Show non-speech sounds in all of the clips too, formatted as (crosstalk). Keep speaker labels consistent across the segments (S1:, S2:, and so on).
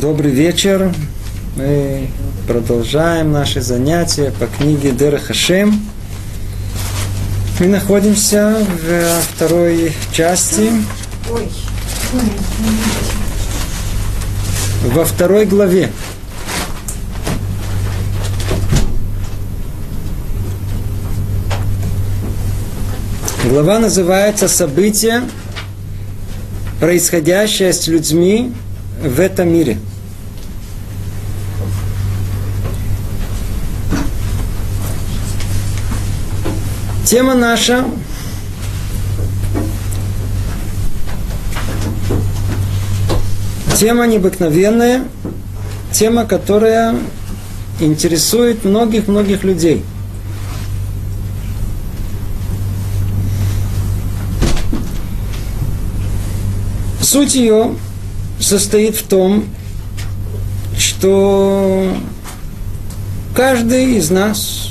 S1: Добрый вечер. Мы продолжаем наши занятия по книге Дер Хашем. Мы находимся в второй части. Во второй главе. Глава называется «События, происходящее с людьми в этом мире». Тема наша Тема необыкновенная, тема, которая интересует многих-многих людей. Суть ее состоит в том, что каждый из нас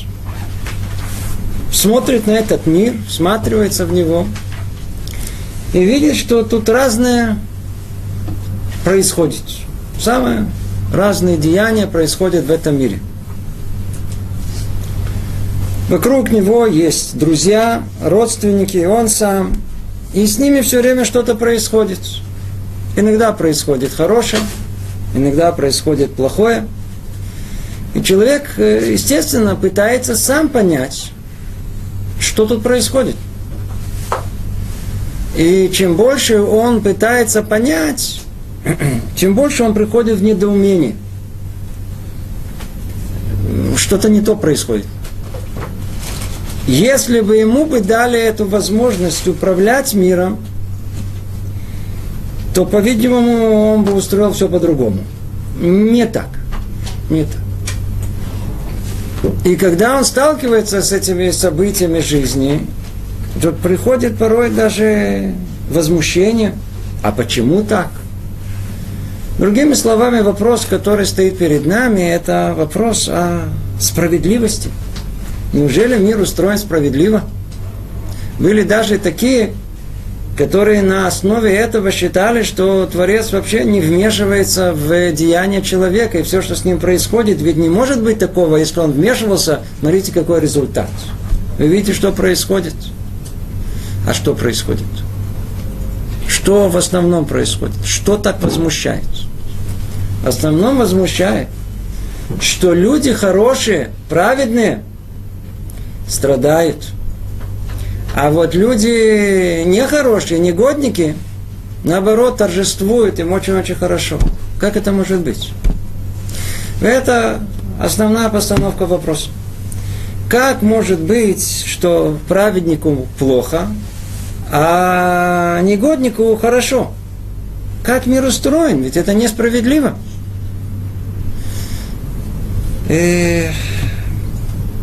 S1: смотрит на этот мир, всматривается в него и видит, что тут разное происходит. Самые разные деяния происходят в этом мире. Вокруг него есть друзья, родственники, он сам. И с ними все время что-то происходит. Иногда происходит хорошее, иногда происходит плохое. И человек, э, естественно, пытается сам понять, что тут происходит. И чем больше он пытается понять, (clears throat) тем больше он приходит в недоумение. Что-то не то происходит. Если бы ему бы дали эту возможность управлять миром, то, по-видимому, он бы устроил все по-другому. Не так. Не так. И когда он сталкивается с этими событиями жизни, то приходит порой даже возмущение. А почему так? Другими словами, вопрос, который стоит перед нами, это вопрос о справедливости. Неужели мир устроен справедливо? Были даже такие которые на основе этого считали, что Творец вообще не вмешивается в деяния человека, и все, что с ним происходит, ведь не может быть такого, если он вмешивался, смотрите, какой результат. Вы видите, что происходит? А что происходит? Что в основном происходит? Что так возмущает? В основном возмущает, что люди хорошие, праведные, страдают – а вот люди нехорошие, негодники, наоборот, торжествуют, им очень-очень хорошо. Как это может быть? Это основная постановка вопроса. Как может быть, что праведнику плохо, а негоднику хорошо? Как мир устроен? Ведь это несправедливо. И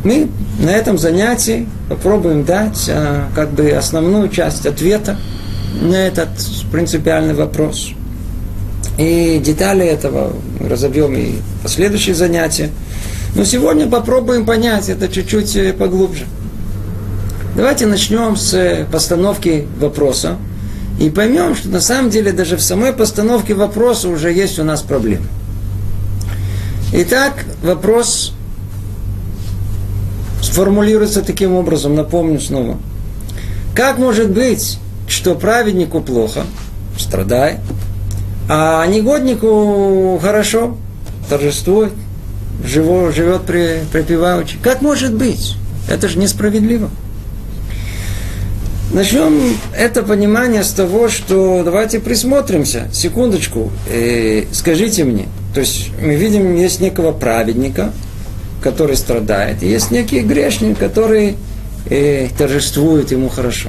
S1: мы на этом занятии попробуем дать а, как бы основную часть ответа на этот принципиальный вопрос. И детали этого разобьем и последующие занятия. Но сегодня попробуем понять это чуть-чуть э, поглубже. Давайте начнем с постановки вопроса и поймем, что на самом деле даже в самой постановке вопроса уже есть у нас проблемы. Итак, вопрос сформулируется таким образом, напомню снова. Как может быть, что праведнику плохо, страдает, а негоднику хорошо, торжествует, живо, живет при, припеваючи? Как может быть? Это же несправедливо. Начнем это понимание с того, что давайте присмотримся, секундочку, э, скажите мне, то есть мы видим, есть некого праведника, который страдает. И есть некий грешник, который э, торжествует ему хорошо.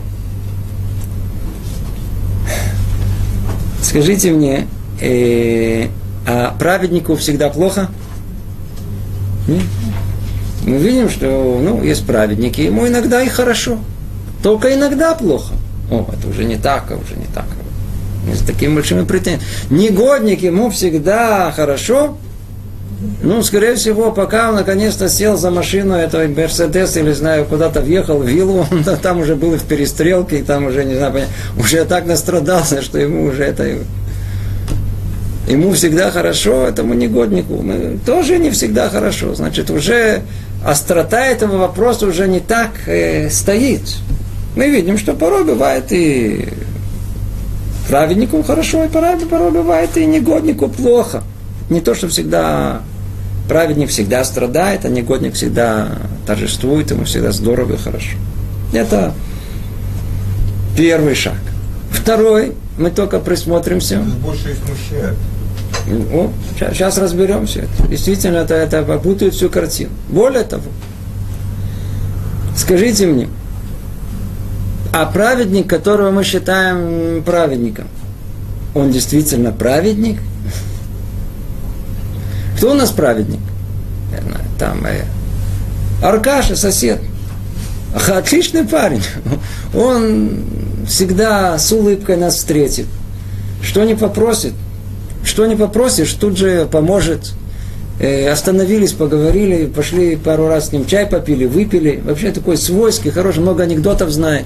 S1: Скажите мне, э, а праведнику всегда плохо? Нет? Мы видим, что ну, есть праведники, ему иногда и хорошо. Только иногда плохо. О, это уже не так, а уже не так. Не с такими большими претензиями. Негодник ему всегда хорошо, ну, скорее всего, пока он наконец-то сел за машину этого Мерседес или, знаю, куда-то въехал в виллу, (laughs) он там уже был в перестрелке, и там уже, не знаю, уже так настрадался, что ему уже это... ему всегда хорошо, этому негоднику мы, тоже не всегда хорошо. Значит, уже острота этого вопроса уже не так э, стоит. Мы видим, что порой бывает и праведнику хорошо, и порой, порой бывает и негоднику плохо. Не то, что всегда праведник всегда страдает, а негодник всегда торжествует, ему всегда здорово и хорошо. Это первый шаг. Второй, мы только присмотримся.
S2: Больше их смущает.
S1: О, сейчас, разберемся. Это. Действительно, это, это попутает всю картину. Более того, скажите мне, а праведник, которого мы считаем праведником, он действительно праведник? Кто у нас праведник? Там э, Аркаша, сосед. Отличный парень. (laughs) Он всегда с улыбкой нас встретит. Что не попросит, что не попросишь, тут же поможет. Э, остановились, поговорили, пошли пару раз с ним чай попили, выпили. Вообще такой свойский, хороший, много анекдотов знает.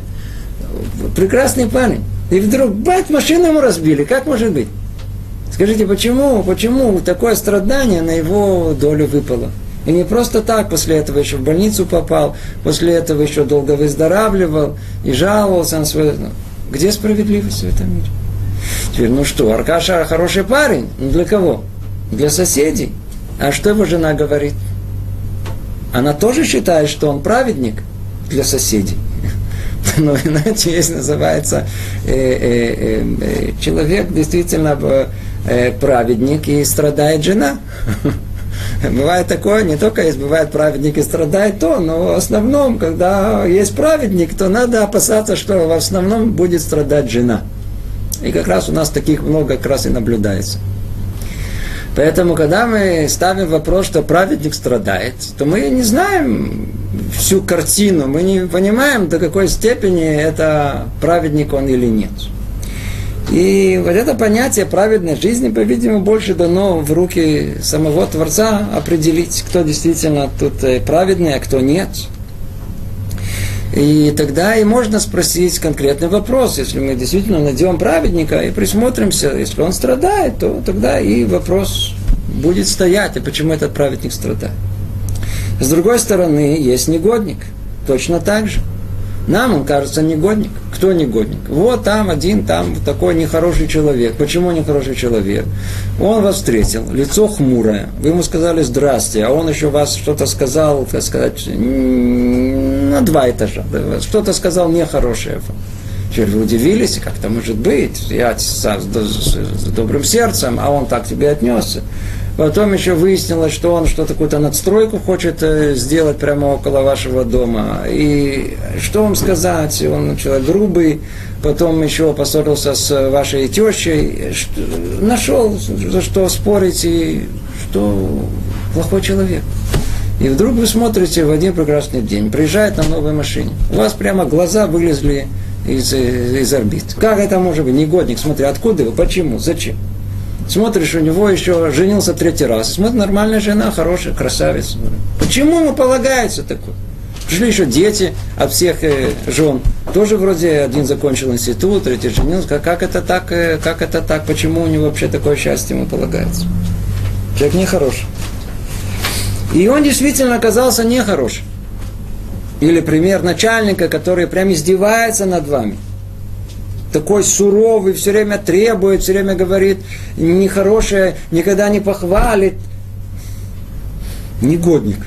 S1: Прекрасный парень. И вдруг, бать, машину ему разбили. Как может быть? Скажите, почему, почему такое страдание на его долю выпало? И не просто так, после этого еще в больницу попал, после этого еще долго выздоравливал и жаловался на свое... Где справедливость в этом мире? Теперь, ну что, Аркаша хороший парень. Ну для кого? Для соседей. А что его жена говорит? Она тоже считает, что он праведник для соседей. (laughs) (laughs) Но иначе есть называется э, э, э, человек действительно праведник и страдает жена. (laughs) Бывает такое, не только есть, бывает праведник и страдает то, но в основном, когда есть праведник, то надо опасаться, что в основном будет страдать жена. И как раз у нас таких много как раз и наблюдается. Поэтому, когда мы ставим вопрос, что праведник страдает, то мы не знаем всю картину, мы не понимаем, до какой степени это праведник он или нет. И вот это понятие праведной жизни, по-видимому, больше дано в руки самого Творца определить, кто действительно тут э, праведный, а кто нет – и тогда и можно спросить конкретный вопрос. Если мы действительно найдем праведника и присмотримся, если он страдает, то тогда и вопрос будет стоять, а почему этот праведник страдает. С другой стороны, есть негодник. Точно так же. Нам он кажется негодник. Кто негодник? Вот там один, там такой нехороший человек. Почему нехороший человек? Он вас встретил, лицо хмурое. Вы ему сказали здрасте, а он еще вас что-то сказал, так сказать, на два этажа. Что-то сказал нехорошее. Теперь вы удивились, как это может быть? Я с, с, с добрым сердцем, а он так тебе отнесся. Потом еще выяснилось, что он что-то, какую-то надстройку хочет э, сделать прямо около вашего дома. И что вам сказать? Он человек грубый, потом еще поссорился с вашей тещей. Нашел, за что спорить, и что плохой человек. И вдруг вы смотрите в один прекрасный день, приезжает на новой машине. У вас прямо глаза вылезли из, э, из орбит. Как это может быть? Негодник, смотри, откуда вы, почему, зачем? Смотришь, у него еще женился третий раз. Смотри, нормальная жена, хорошая, красавица. Почему ему полагается такое? Пришли еще дети от всех э, жен. Тоже вроде один закончил институт, третий женился. Как, это так? Э, как это так? Почему у него вообще такое счастье ему полагается? Человек нехороший. И он действительно оказался нехорошим. Или пример начальника, который прям издевается над вами – такой суровый, все время требует, все время говорит нехорошее, никогда не похвалит. Негодник.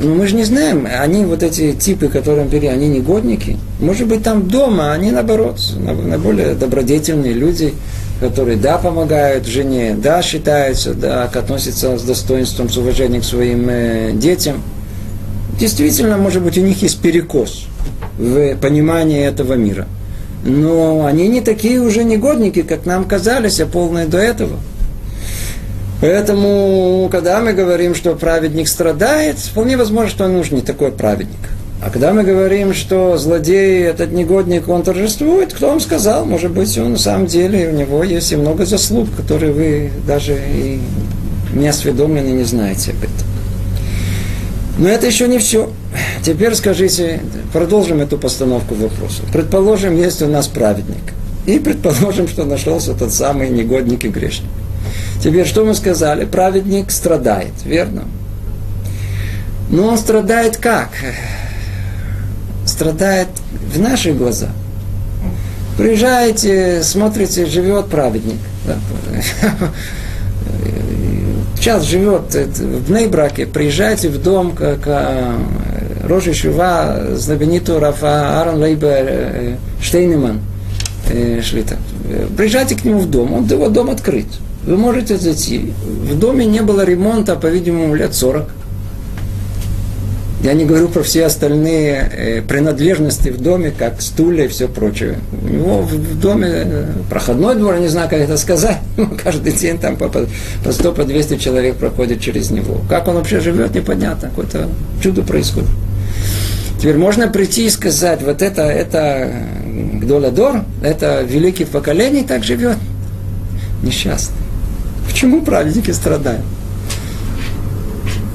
S1: Но мы же не знаем, они вот эти типы, которые бери, они негодники. Может быть, там дома, они наоборот, наиболее добродетельные люди, которые, да, помогают жене, да, считаются, да, относятся с достоинством, с уважением к своим э, детям. Действительно, может быть, у них есть перекос в понимании этого мира но они не такие уже негодники, как нам казались, а полные до этого. Поэтому, когда мы говорим, что праведник страдает, вполне возможно, что он уже не такой праведник. А когда мы говорим, что злодей, этот негодник, он торжествует, кто вам сказал? Может быть, он на самом деле, у него есть и много заслуг, которые вы даже и не осведомлены, не знаете об этом. Но это еще не все. Теперь скажите, продолжим эту постановку вопроса. Предположим, есть у нас праведник. И предположим, что нашелся тот самый негодник и грешник. Теперь что мы сказали? Праведник страдает, верно? Но он страдает как? Страдает в наших глазах. Приезжаете, смотрите, живет праведник. Сейчас живет в Нейбраке, приезжайте в дом, как а, Рожи Шува, знаменитого Рафа Аарон Лейбер э, Штейнеман э, Шлита. Приезжайте к нему в дом, он, его дом открыт. Вы можете зайти. В доме не было ремонта, по-видимому, лет 40. Я не говорю про все остальные э, принадлежности в доме, как стулья и все прочее. У него в доме э, проходной двор, не знаю, как это сказать. (laughs) Каждый день там по, по 100, по 200 человек проходит через него. Как он вообще живет, непонятно. Какое-то чудо происходит. Теперь можно прийти и сказать, вот это, это Гдоладор, это великий в поколении так живет. Несчастный. Почему праведники страдают?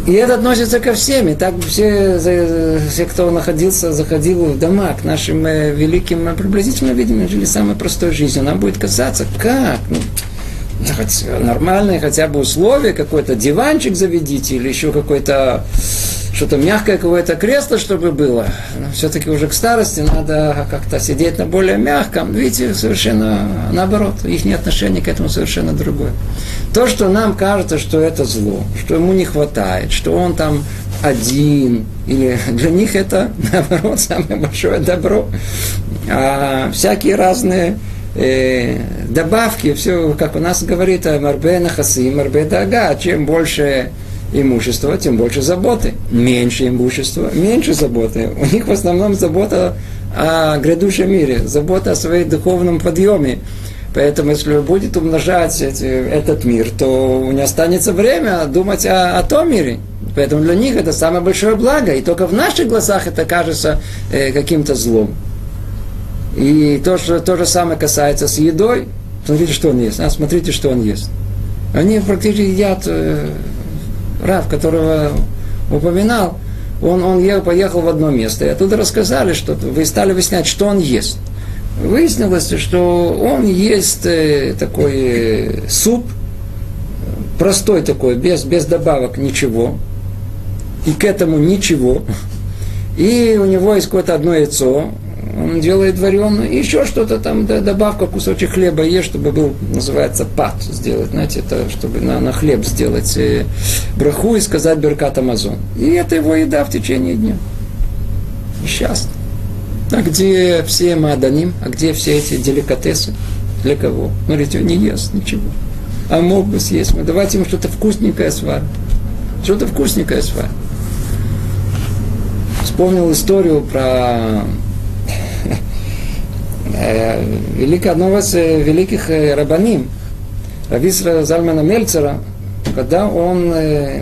S1: И это относится ко всем. И так все, все, кто находился, заходил в дома к нашим э, великим, э, приблизительно, видимо, жили самой простой жизнью. Нам будет казаться, как? Ну, хоть нормальные хотя бы условия, какой-то диванчик заведите или еще какой-то что-то мягкое какое-то кресло, чтобы было. Но все-таки уже к старости надо как-то сидеть на более мягком. Видите, совершенно наоборот. Их отношение к этому совершенно другое. То, что нам кажется, что это зло, что ему не хватает, что он там один, или для них это, (laughs) наоборот, самое большое добро. А всякие разные э, добавки, все, как у нас говорит, марбе нахаси, марбе дага, чем больше имущества, тем больше заботы. Меньше имущества, меньше заботы. У них в основном забота о грядущем мире, забота о своем духовном подъеме. Поэтому, если будет умножать эти, этот мир, то не останется время думать о, о том мире. Поэтому для них это самое большое благо. И только в наших глазах это кажется э, каким-то злом. И то, что, то же самое касается с едой. Смотрите, что он ест. А, смотрите, что он ест. Они практически едят э, Рав, которого упоминал, он, он ел, поехал в одно место, и оттуда рассказали, что вы стали выяснять, что он ест. Выяснилось, что он ест э, такой э, суп, простой такой, без, без добавок ничего, и к этому ничего. И у него есть какое-то одно яйцо, он делает вареную, и еще что-то там, да, добавка, кусочек хлеба есть, чтобы был, называется, пат сделать, знаете, это, чтобы на, на хлеб сделать э, браху и сказать Беркат Амазон. И это его еда в течение дня. Несчастный. А где все маданим, а где все эти деликатесы? Для кого? Смотрите, он не ест ничего. А мог бы съесть. Мы давайте ему что-то вкусненькое сварим. Что-то вкусненькое сварим. Вспомнил историю про Э, великий, одного из э, великих э, рабаним, Рависра Зальмана Мельцера, когда он,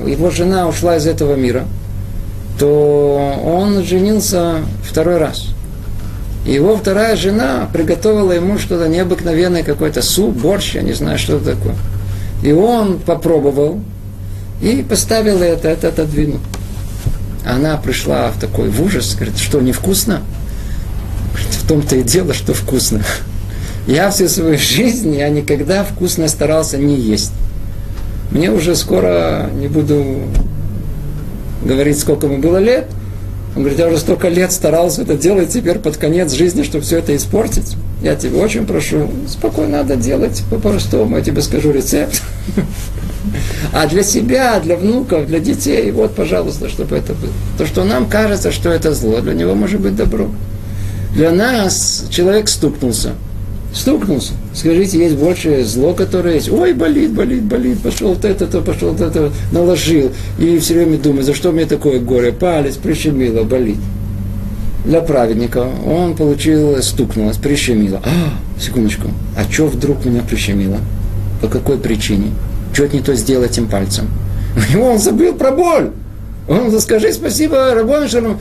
S1: его жена ушла из этого мира, то он женился второй раз. Его вторая жена приготовила ему что-то необыкновенное, какой-то суп, борщ, я не знаю, что это такое. И он попробовал и поставил это, это отодвинул. Она пришла в такой в ужас, говорит, что невкусно? В том-то и дело, что вкусно. Я всю свою жизнь, я никогда вкусно старался не есть. Мне уже скоро, не буду говорить, сколько ему было лет, он говорит, я уже столько лет старался это делать, теперь под конец жизни, чтобы все это испортить. Я тебя очень прошу, спокойно надо делать по-простому, я тебе скажу рецепт. А для себя, для внуков, для детей, вот, пожалуйста, чтобы это было. То, что нам кажется, что это зло, для него может быть добро. Для нас человек стукнулся. Стукнулся. Скажите, есть больше зло, которое есть. Ой, болит, болит, болит, пошел вот это, то, пошел вот это, наложил. И все время думает, за что мне такое горе? Палец прищемило, болит. Для праведника он получил, стукнулось, прищемило. А, секундочку, а что вдруг меня прищемило? По какой причине? Что не то сделал этим пальцем? (laughs) У он забыл про боль. Он скажи спасибо Рабоншеру,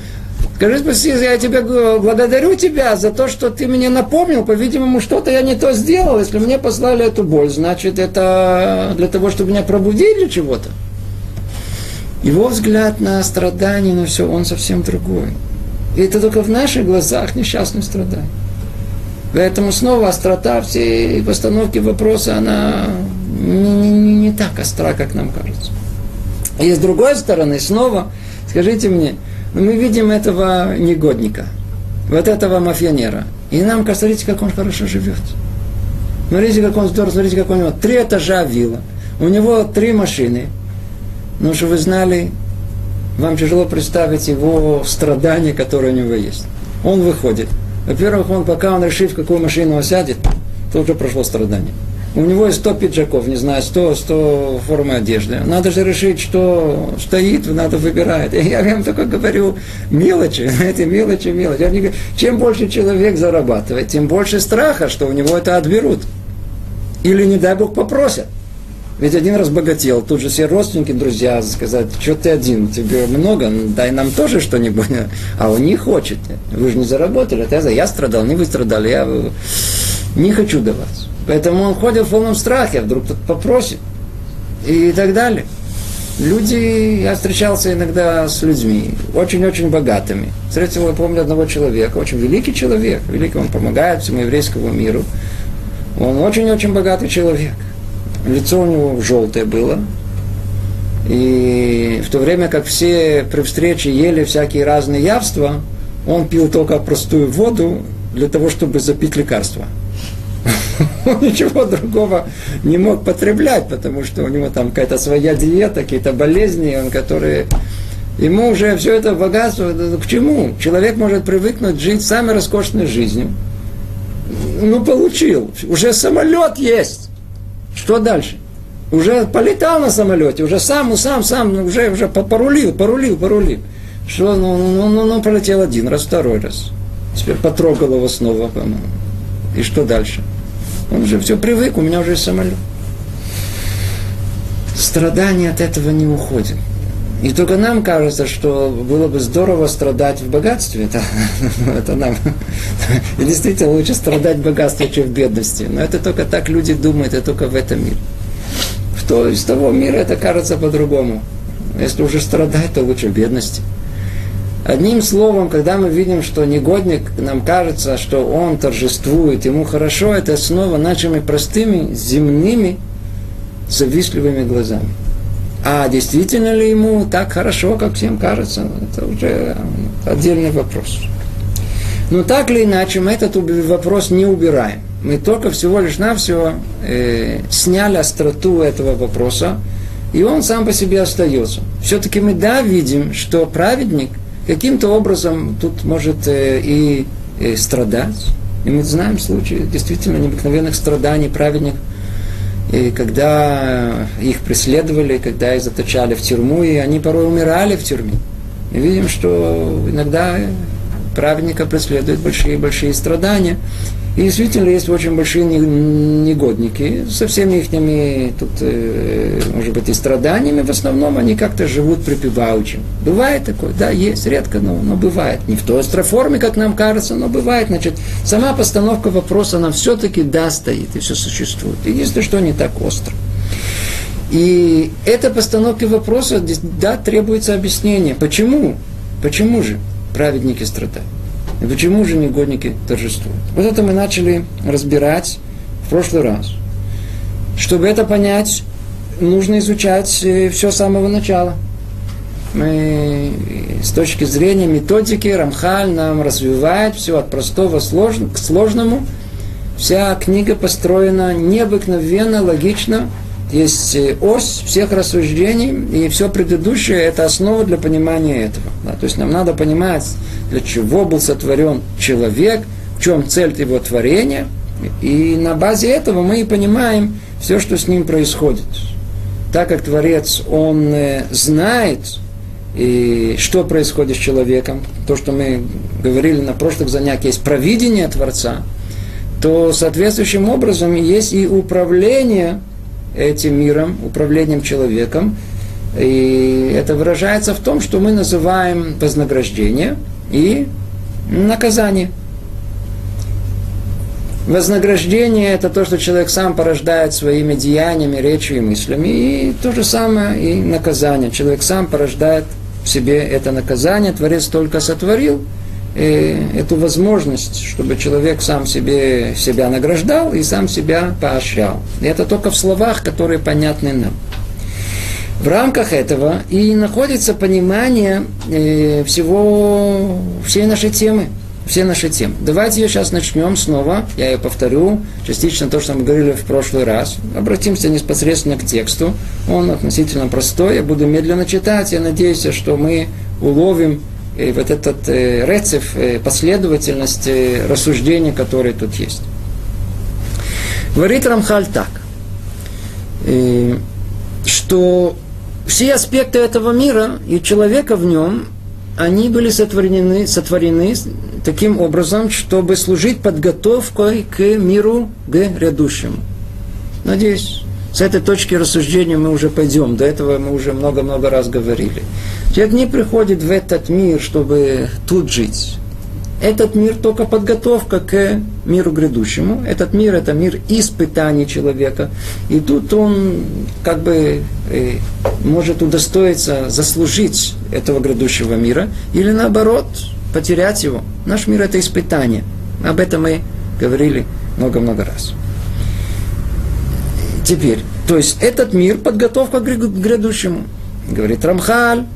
S1: Скажи спасибо, я тебя благодарю тебя за то, что ты мне напомнил, по-видимому, что-то я не то сделал. Если мне послали эту боль, значит, это для того, чтобы меня пробудили чего-то. Его взгляд на страдания, на все, он совсем другой. И это только в наших глазах несчастный страдание. Поэтому снова острота всей постановки вопроса, она не, не, не так остра, как нам кажется. И с другой стороны, снова, скажите мне, мы видим этого негодника, вот этого мафионера. И нам кажется, смотрите, как он хорошо живет. Смотрите, как он здорово, смотрите, как у него три этажа вилла. У него три машины. Ну, что вы знали, вам тяжело представить его страдания, которые у него есть. Он выходит. Во-первых, он, пока он решит, в какую машину он сядет, то уже прошло страдание. У него есть 100 пиджаков, не знаю, 100, 100 формы одежды. Надо же решить, что стоит, надо выбирать. (laughs) Я вам только говорю мелочи, (laughs) эти мелочи, мелочи. Я говорю, чем больше человек зарабатывает, тем больше страха, что у него это отберут. Или, не дай Бог, попросят. Ведь один раз богател, тут же все родственники, друзья сказать, что ты один, тебе много, дай нам тоже что-нибудь. (laughs) А он не хочет. Вы же не заработали. Это я страдал, не вы страдали, я не хочу давать. Поэтому он ходит в полном страхе, вдруг кто-то попросит. И так далее. Люди, я встречался иногда с людьми, очень-очень богатыми. Встретил, я помню, одного человека, очень великий человек, великий, он помогает всему еврейскому миру. Он очень-очень богатый человек. Лицо у него желтое было. И в то время как все при встрече ели всякие разные явства, он пил только простую воду для того, чтобы запить лекарства. (laughs) Он ничего другого не мог потреблять, потому что у него там какая-то своя диета, какие-то болезни, он, которые Ему уже все это богатство, к чему? Человек может привыкнуть жить самой роскошной жизнью. Ну, получил. Уже самолет есть. Что дальше? Уже полетал на самолете, уже сам, сам, сам, уже, уже порулил, порулил, порулил. Что, ну, ну, ну, ну, полетел один раз, второй раз. Теперь потрогал его снова. И что дальше? Он уже все привык, у меня уже есть самолет. Страдания от этого не уходят. И только нам кажется, что было бы здорово страдать в богатстве. Это, (laughs) это нам. И (laughs) действительно лучше страдать в богатстве, чем в бедности. Но это только так люди думают, это только в этом мире. Что из того мира это кажется по-другому. Если уже страдать, то лучше в бедности. Одним словом, когда мы видим, что негодник, нам кажется, что он торжествует, ему хорошо, это снова нашими простыми, земными, завистливыми глазами. А действительно ли ему так хорошо, как всем кажется, это уже отдельный вопрос. Но так или иначе, мы этот вопрос не убираем. Мы только всего лишь навсего э, сняли остроту этого вопроса, и он сам по себе остается. Все-таки мы да видим, что праведник – каким-то образом тут может э, и, и страдать. И мы знаем случаи действительно необыкновенных страданий праведников, и когда их преследовали, когда их заточали в тюрьму, и они порой умирали в тюрьме. Мы видим, что иногда праведника преследуют большие-большие страдания. И действительно есть очень большие негодники со всеми их, тут, э, может быть, и страданиями. В основном они как-то живут припеваючим. Бывает такое, да, есть, редко, но, но бывает. Не в той острой форме, как нам кажется, но бывает. Значит, сама постановка вопроса, она все-таки да стоит и все существует. Если что, не так остро. И эта постановка вопроса, да, требуется объяснение. Почему? Почему же праведники страдают? И почему же негодники торжествуют? Вот это мы начали разбирать в прошлый раз. Чтобы это понять, нужно изучать э, все с самого начала. Мы с точки зрения методики Рамхаль нам развивает все от простого к сложному. Вся книга построена необыкновенно, логично, есть э, ось всех рассуждений, и все предыдущее – это основа для понимания этого. Да? То есть нам надо понимать, для чего был сотворен человек, в чем цель его творения, и на базе этого мы и понимаем все, что с ним происходит. Так как Творец, он э, знает, и что происходит с человеком, то, что мы говорили на прошлых занятиях, есть провидение Творца, то соответствующим образом есть и управление этим миром, управлением человеком. И это выражается в том, что мы называем вознаграждение и наказание. Вознаграждение – это то, что человек сам порождает своими деяниями, речью и мыслями. И то же самое и наказание. Человек сам порождает в себе это наказание. Творец только сотворил. Эту возможность, чтобы человек сам себе себя награждал и сам себя поощрял. И это только в словах, которые понятны нам. В рамках этого и находится понимание э, всего, всей нашей темы. Все наши темы. Давайте ее сейчас начнем снова. Я ее повторю. Частично то, что мы говорили в прошлый раз. Обратимся непосредственно к тексту. Он относительно простой. Я буду медленно читать. Я надеюсь, что мы уловим э, вот этот э, рецепт, э, последовательность э, рассуждений, которые тут есть. Говорит Рамхаль так, э, что все аспекты этого мира и человека в нем, они были сотворены, сотворены таким образом, чтобы служить подготовкой к миру грядущему. Надеюсь, с этой точки рассуждения мы уже пойдем. До этого мы уже много-много раз говорили. Человек не приходит в этот мир, чтобы тут жить. Этот мир только подготовка к миру грядущему. Этот мир – это мир испытаний человека. И тут он как бы э, может удостоиться заслужить этого грядущего мира или наоборот потерять его. Наш мир – это испытание. Об этом мы говорили много-много раз. Теперь, то есть этот мир – подготовка к грядущему. Говорит Рамхаль,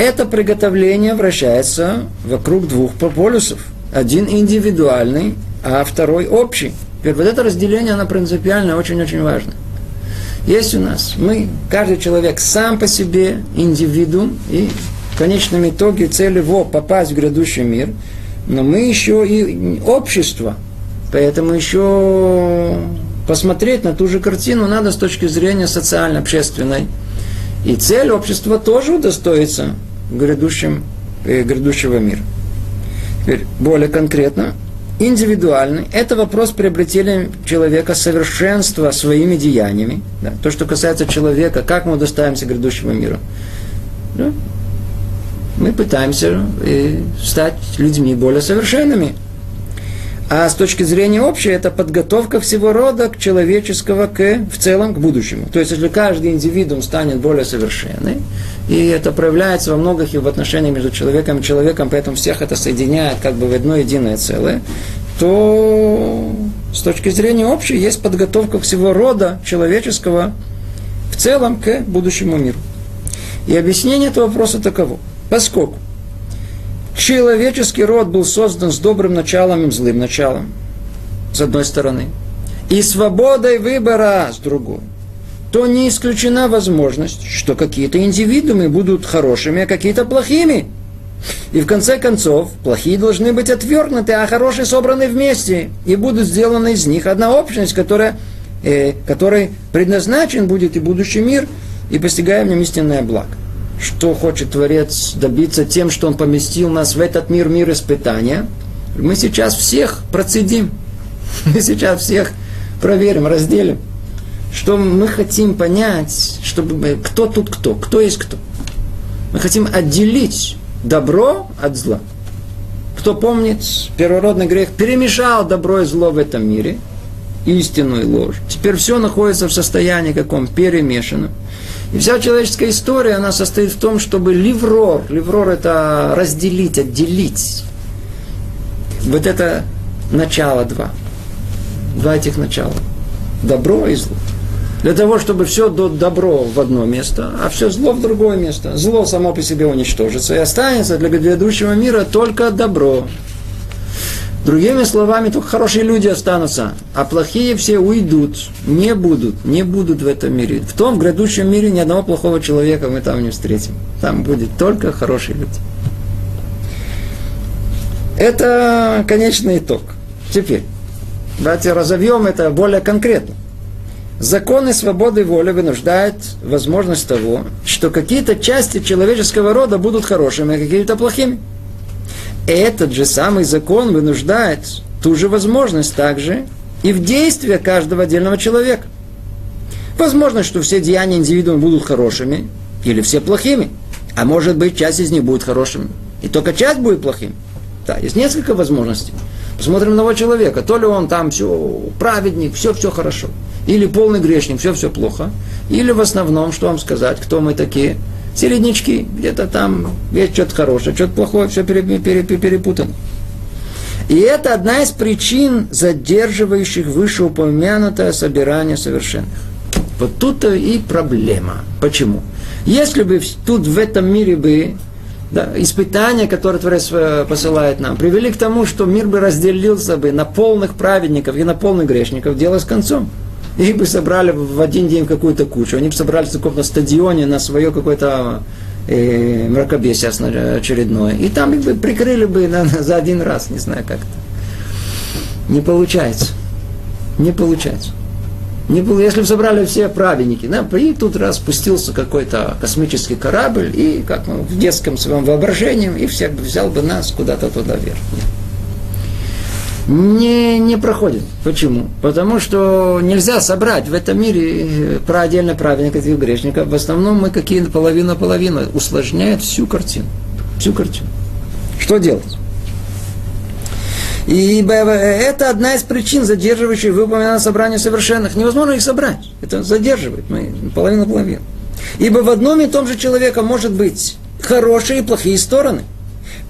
S1: это приготовление вращается вокруг двух полюсов. Один индивидуальный, а второй общий. Теперь вот это разделение, оно принципиально очень-очень важно. Есть у нас, мы, каждый человек сам по себе индивидуум, и в конечном итоге цель его попасть в грядущий мир, но мы еще и общество, поэтому еще посмотреть на ту же картину надо с точки зрения социально-общественной. И цель общества тоже удостоится грядущим, э, грядущего мира. Теперь более конкретно, индивидуальный – это вопрос приобретения человека совершенства своими деяниями. Да, то, что касается человека, как мы доставимся грядущему миру. Да, мы пытаемся э, стать людьми более совершенными – а с точки зрения общей, это подготовка всего рода к человеческого, к, в целом, к будущему. То есть, если каждый индивидуум станет более совершенный, и это проявляется во многих и в отношениях между человеком и человеком, поэтому всех это соединяет как бы в одно единое целое, то с точки зрения общей есть подготовка всего рода человеческого в целом к будущему миру. И объяснение этого вопроса таково. Поскольку человеческий род был создан с добрым началом и злым началом, с одной стороны, и свободой выбора с другой, то не исключена возможность, что какие-то индивидуумы будут хорошими, а какие-то плохими. И в конце концов, плохие должны быть отвергнуты, а хорошие собраны вместе. И будут сделаны из них одна общность, которая, э, которой предназначен будет и будущий мир, и постигаем нем истинное благо что хочет Творец добиться тем, что Он поместил нас в этот мир, мир испытания, мы сейчас всех процедим. (laughs) Мы сейчас всех проверим, разделим. Что мы хотим понять, чтобы кто тут кто, кто есть кто. Мы хотим отделить добро от зла. Кто помнит, первородный грех перемешал добро и зло в этом мире, истину и ложь. Теперь все находится в состоянии каком? Перемешано. И вся человеческая история, она состоит в том, чтобы ливрор, ливрор это разделить, отделить. Вот это начало два. Два этих начала. Добро и зло. Для того, чтобы все добро в одно место, а все зло в другое место. Зло само по себе уничтожится. И останется для грядущего мира только добро. Другими словами, только хорошие люди останутся, а плохие все уйдут, не будут, не будут в этом мире. В том в грядущем мире ни одного плохого человека мы там не встретим. Там будет только хорошие люди. Это конечный итог. Теперь, давайте разовьем это более конкретно. Законы свободы воли вынуждают возможность того, что какие-то части человеческого рода будут хорошими, а какие-то плохими этот же самый закон вынуждает ту же возможность также и в действии каждого отдельного человека. Возможно, что все деяния индивидуума будут хорошими или все плохими. А может быть, часть из них будет хорошими. И только часть будет плохим. Да, есть несколько возможностей. Посмотрим на того человека. То ли он там все праведник, все-все хорошо. Или полный грешник, все-все плохо. Или в основном, что вам сказать, кто мы такие – середнячки, где-то там есть что-то хорошее, что-то плохое, все перепутано. И это одна из причин, задерживающих вышеупомянутое собирание совершенных. Вот тут-то и проблема. Почему? Если бы тут в этом мире бы да, испытания, которые Творец э, посылает нам, привели к тому, что мир бы разделился бы на полных праведников и на полных грешников, дело с концом. Их бы собрали в один день какую-то кучу. Они бы собрались в каком-то стадионе на свое какое-то э, мракобесие очередное. И там их бы прикрыли бы на, (laughs) за один раз, не знаю как-то. Не получается. Не получается. Не было, если бы собрали все праведники, да, и тут раз спустился какой-то космический корабль, и как мы в детском своем воображении, и всех бы взял бы нас куда-то туда вверх. Не, не проходит. Почему? Потому что нельзя собрать в этом мире э, про отдельно праведников и грешников. В основном мы какие-то половина-половина. Усложняет всю картину. Всю картину. Что делать? И это одна из причин, задерживающих выполнение собрания совершенных. Невозможно их собрать. Это задерживает. Мы половину-половину. Ибо в одном и том же человека может быть хорошие и плохие стороны.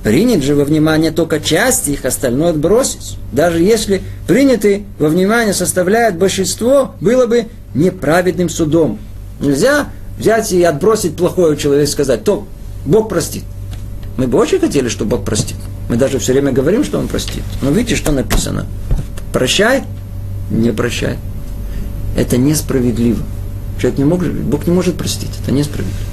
S1: Принять же во внимание только часть их, остальное отбросить. Даже если принятый во внимание составляет большинство, было бы неправедным судом. Нельзя взять и отбросить плохое у человека и сказать, то Бог простит. Мы бы очень хотели, чтобы Бог простит. Мы даже все время говорим, что Он простит. Но видите, что написано? Прощай, не прощай. Это несправедливо. Человек не может, Бог не может простить. Это несправедливо.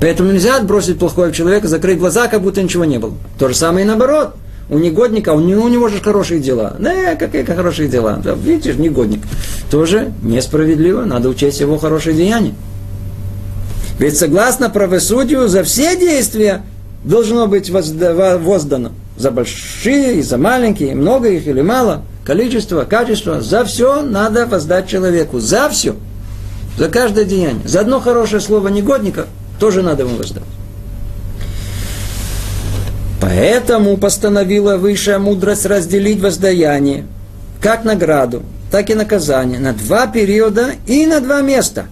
S1: Поэтому нельзя отбросить плохого человека, закрыть глаза, как будто ничего не было. То же самое и наоборот. У негодника, у него, у него же хорошие дела. Да, какие хорошие дела. Да, видишь, негодник. Тоже несправедливо. Надо учесть его хорошие деяния. Ведь согласно правосудию, за все действия должно быть воздано за большие и за маленькие, много их или мало, количество, качество, за все надо воздать человеку, за все, за каждое деяние. За одно хорошее слово негодника тоже надо ему воздать. Поэтому постановила высшая мудрость разделить воздаяние, как награду, так и наказание, на два периода и на два места.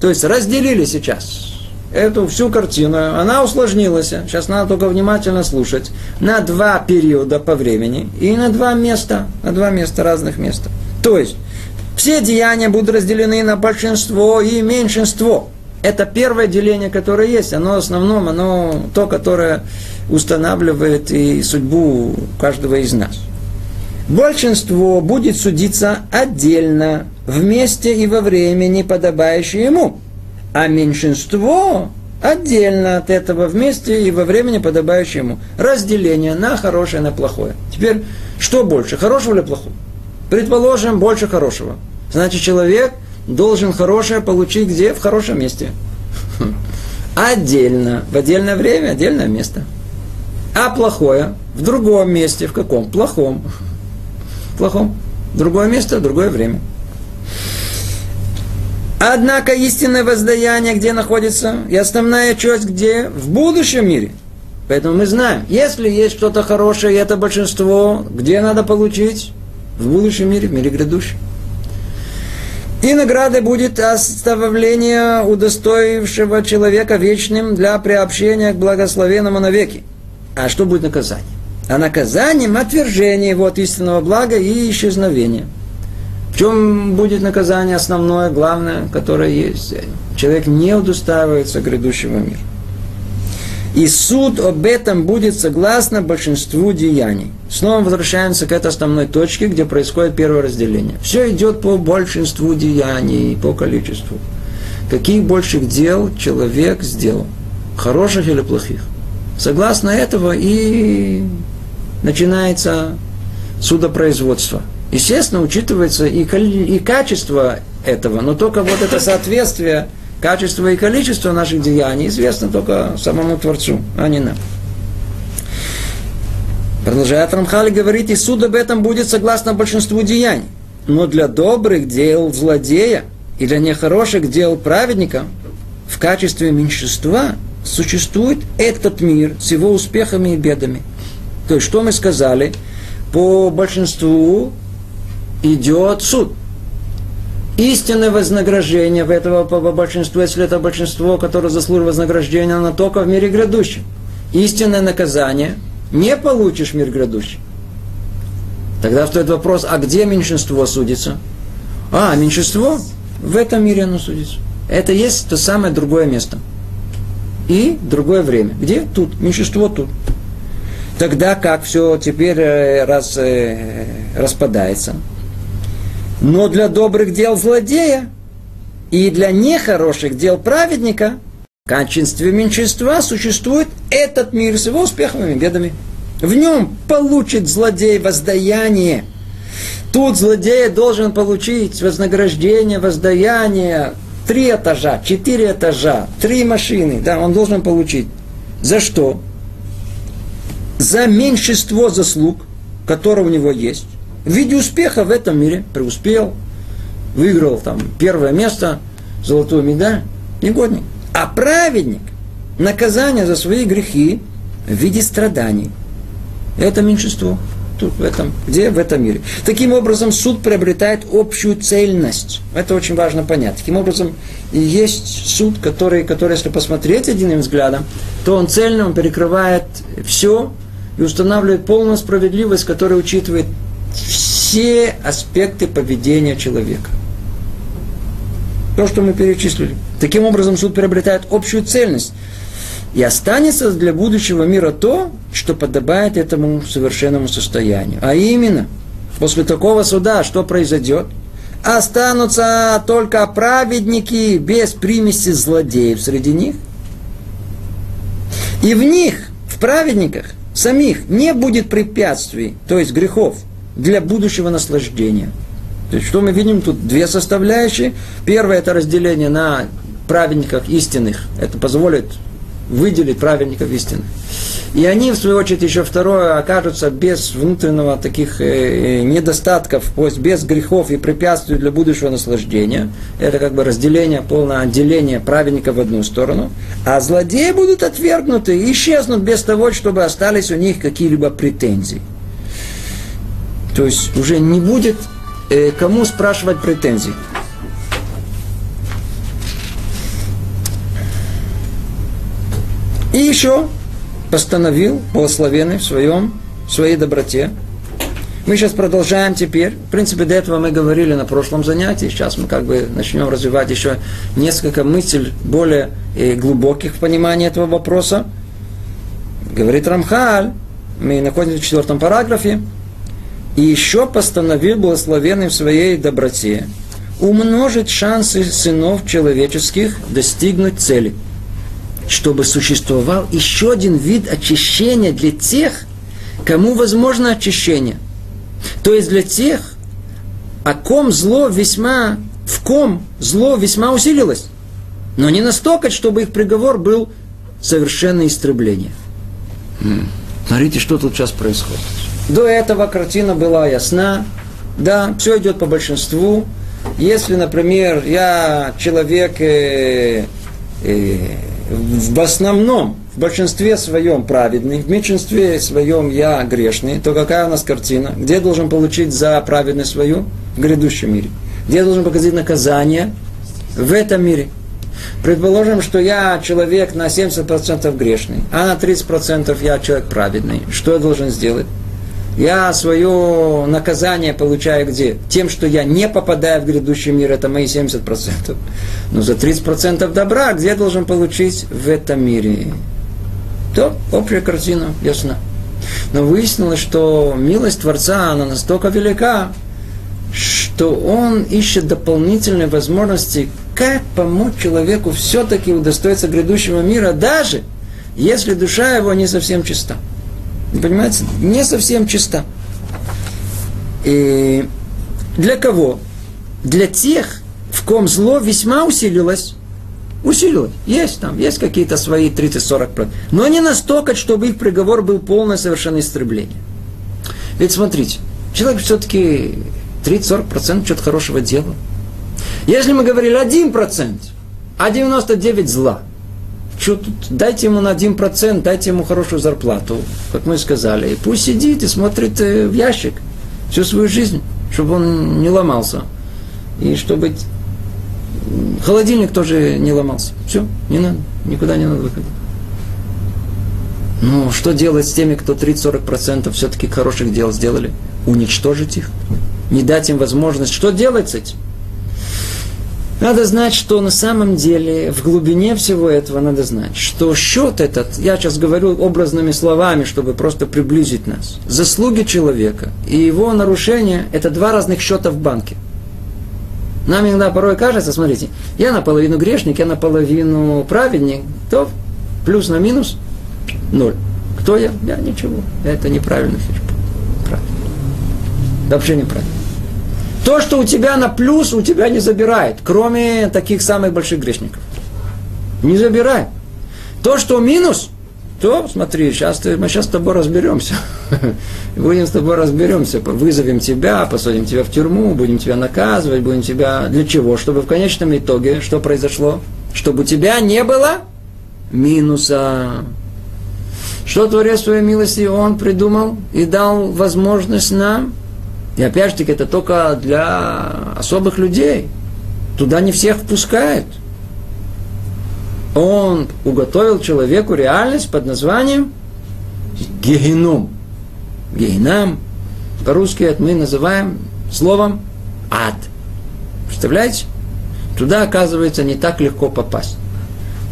S1: То есть разделили сейчас эту всю картину, она усложнилась. Сейчас надо только внимательно слушать. На два периода по времени и на два места, на два места, разных места. То есть, все деяния будут разделены на большинство и меньшинство. Это первое деление, которое есть. Оно в основном, оно то, которое устанавливает и судьбу каждого из нас. Большинство будет судиться отдельно, вместе и во времени, подобающее ему – а меньшинство отдельно от этого вместе и во времени подобающему. Разделение на хорошее, на плохое. Теперь, что больше, хорошего или плохого? Предположим, больше хорошего. Значит, человек должен хорошее получить где? В хорошем месте. (laughs) Отдельно, в отдельное время, отдельное место. А плохое в другом месте. В каком? Плохом. (laughs) Плохом. Другое место, другое время. Однако истинное воздаяние где находится? И основная часть где? В будущем мире. Поэтому мы знаем, если есть что-то хорошее, и это большинство, где надо получить? В будущем мире, в мире грядущем. И наградой будет оставление удостоившего человека вечным для приобщения к благословенному навеки. А что будет наказание? А наказанием отвержение его от истинного блага и исчезновение – в чем будет наказание основное, главное, которое есть? Человек не удостаивается грядущего мира. И суд об этом будет согласно большинству деяний. Снова возвращаемся к этой основной точке, где происходит первое разделение. Все идет по большинству деяний, по количеству. Каких больших дел человек сделал? Хороших или плохих? Согласно этого и начинается судопроизводство – Естественно, учитывается и, и качество этого, но только вот это соответствие качества и количества наших деяний известно только самому Творцу, а не нам. Продолжает Рамхали говорить, и суд об этом будет согласно большинству деяний. Но для добрых дел злодея и для нехороших дел праведника в качестве меньшинства существует этот мир с его успехами и бедами. То есть, что мы сказали? По большинству идет суд. Истинное вознаграждение в этого по большинству, если это большинство, которое заслуживает вознаграждения, оно только в мире грядущем. Истинное наказание не получишь в мир грядущий. Тогда встает вопрос, а где меньшинство судится? А, меньшинство в этом мире оно судится. Это есть то самое другое место. И другое время. Где? Тут. Меньшинство тут. Тогда как все теперь э, раз, э, распадается. Но для добрых дел злодея и для нехороших дел праведника в качестве меньшинства существует этот мир с его успехами и бедами. В нем получит злодей воздаяние. Тут злодей должен получить вознаграждение, воздаяние, три этажа, четыре этажа, три машины, да, он должен получить. За что? За меньшинство заслуг, которые у него есть, в виде успеха в этом мире, преуспел, выиграл там первое место, золотую медаль, негодник. А праведник, наказание за свои грехи в виде страданий. Это меньшинство. Тут, в этом, где? В этом мире. Таким образом, суд приобретает общую цельность. Это очень важно понять. Таким образом, есть суд, который, который, если посмотреть единым взглядом, то он цельно, он перекрывает все и устанавливает полную справедливость, которая учитывает все аспекты поведения человека. То, что мы перечислили. Таким образом, суд приобретает общую цельность. И останется для будущего мира то, что подобает этому совершенному состоянию. А именно, после такого суда что произойдет? Останутся только праведники без примеси злодеев среди них. И в них, в праведниках, самих не будет препятствий, то есть грехов, для будущего наслаждения. То есть, что мы видим тут? Две составляющие. Первое – это разделение на праведниках истинных. Это позволит выделить праведников истины. И они, в свою очередь, еще второе, окажутся без внутреннего таких э, недостатков, то есть без грехов и препятствий для будущего наслаждения. Это как бы разделение, полное отделение праведников в одну сторону. А злодеи будут отвергнуты и исчезнут без того, чтобы остались у них какие-либо претензии. То есть уже не будет э, кому спрашивать претензий. И еще постановил благословенный в своем, в своей доброте. Мы сейчас продолжаем теперь. В принципе, до этого мы говорили на прошлом занятии. Сейчас мы как бы начнем развивать еще несколько мыслей более э, глубоких в понимании этого вопроса. Говорит Рамхаль, мы находимся в четвертом параграфе, и еще постановил благословенный в своей доброте умножить шансы сынов человеческих достигнуть цели – чтобы существовал еще один вид очищения для тех, кому возможно очищение. То есть для тех, о ком зло весьма, в ком зло весьма усилилось. Но не настолько, чтобы их приговор был совершенное истребление. Смотрите, что тут сейчас происходит. До этого картина была ясна. Да, все идет по большинству. Если, например, я человек э, э, в основном, в большинстве своем праведный, в меньшинстве своем я грешный, то какая у нас картина? Где я должен получить за праведность свою? В грядущем мире. Где я должен показать наказание? В этом мире. Предположим, что я человек на 70% грешный, а на 30% я человек праведный. Что я должен сделать? Я свое наказание получаю где? Тем, что я не попадаю в грядущий мир, это мои 70%. Но за 30% добра где я должен получить в этом мире? То общая картина ясна. Но выяснилось, что милость Творца, она настолько велика, что он ищет дополнительные возможности, как помочь человеку все-таки удостоиться грядущего мира, даже если душа его не совсем чиста. Понимаете? Не совсем чиста. И для кого? Для тех, в ком зло весьма усилилось. Усилилось. Есть там, есть какие-то свои 30-40%. Но не настолько, чтобы их приговор был полное совершенно истребление. Ведь смотрите, человек все-таки 30-40% что-то хорошего делал. Если мы говорили 1%, а 99% зла – что тут? Дайте ему на один процент, дайте ему хорошую зарплату, как мы сказали. И пусть сидит и смотрит э, в ящик всю свою жизнь, чтобы он не ломался. И чтобы холодильник тоже не ломался. Все, не надо, никуда не надо выходить. Ну, что делать с теми, кто 30-40% все-таки хороших дел сделали? уничтожить их, не дать им возможность. Что делать с этим? Надо знать, что на самом деле в глубине всего этого надо знать, что счет этот, я сейчас говорю образными словами, чтобы просто приблизить нас, заслуги человека и его нарушения – это два разных счета в банке. Нам иногда порой кажется, смотрите, я наполовину грешник, я наполовину праведник, то плюс на минус – ноль. Кто я? Я ничего. Это неправильно. Правильно. Вообще неправильно. То, что у тебя на плюс, у тебя не забирает, кроме таких самых больших грешников. Не забирай. То, что минус, то смотри, сейчас ты, мы сейчас с тобой разберемся. (laughs) Будем с тобой разберемся. Вызовем тебя, посадим тебя в тюрьму, будем тебя наказывать, будем тебя... Для чего? Чтобы в конечном итоге что произошло? Чтобы у тебя не было минуса. Что Творец своей милости Он придумал и дал возможность нам и опять же таки, это только для особых людей. Туда не всех впускают. Он уготовил человеку реальность под названием Гехином. Гехинам по-русски мы называем словом ад. Представляете? Туда, оказывается, не так легко попасть.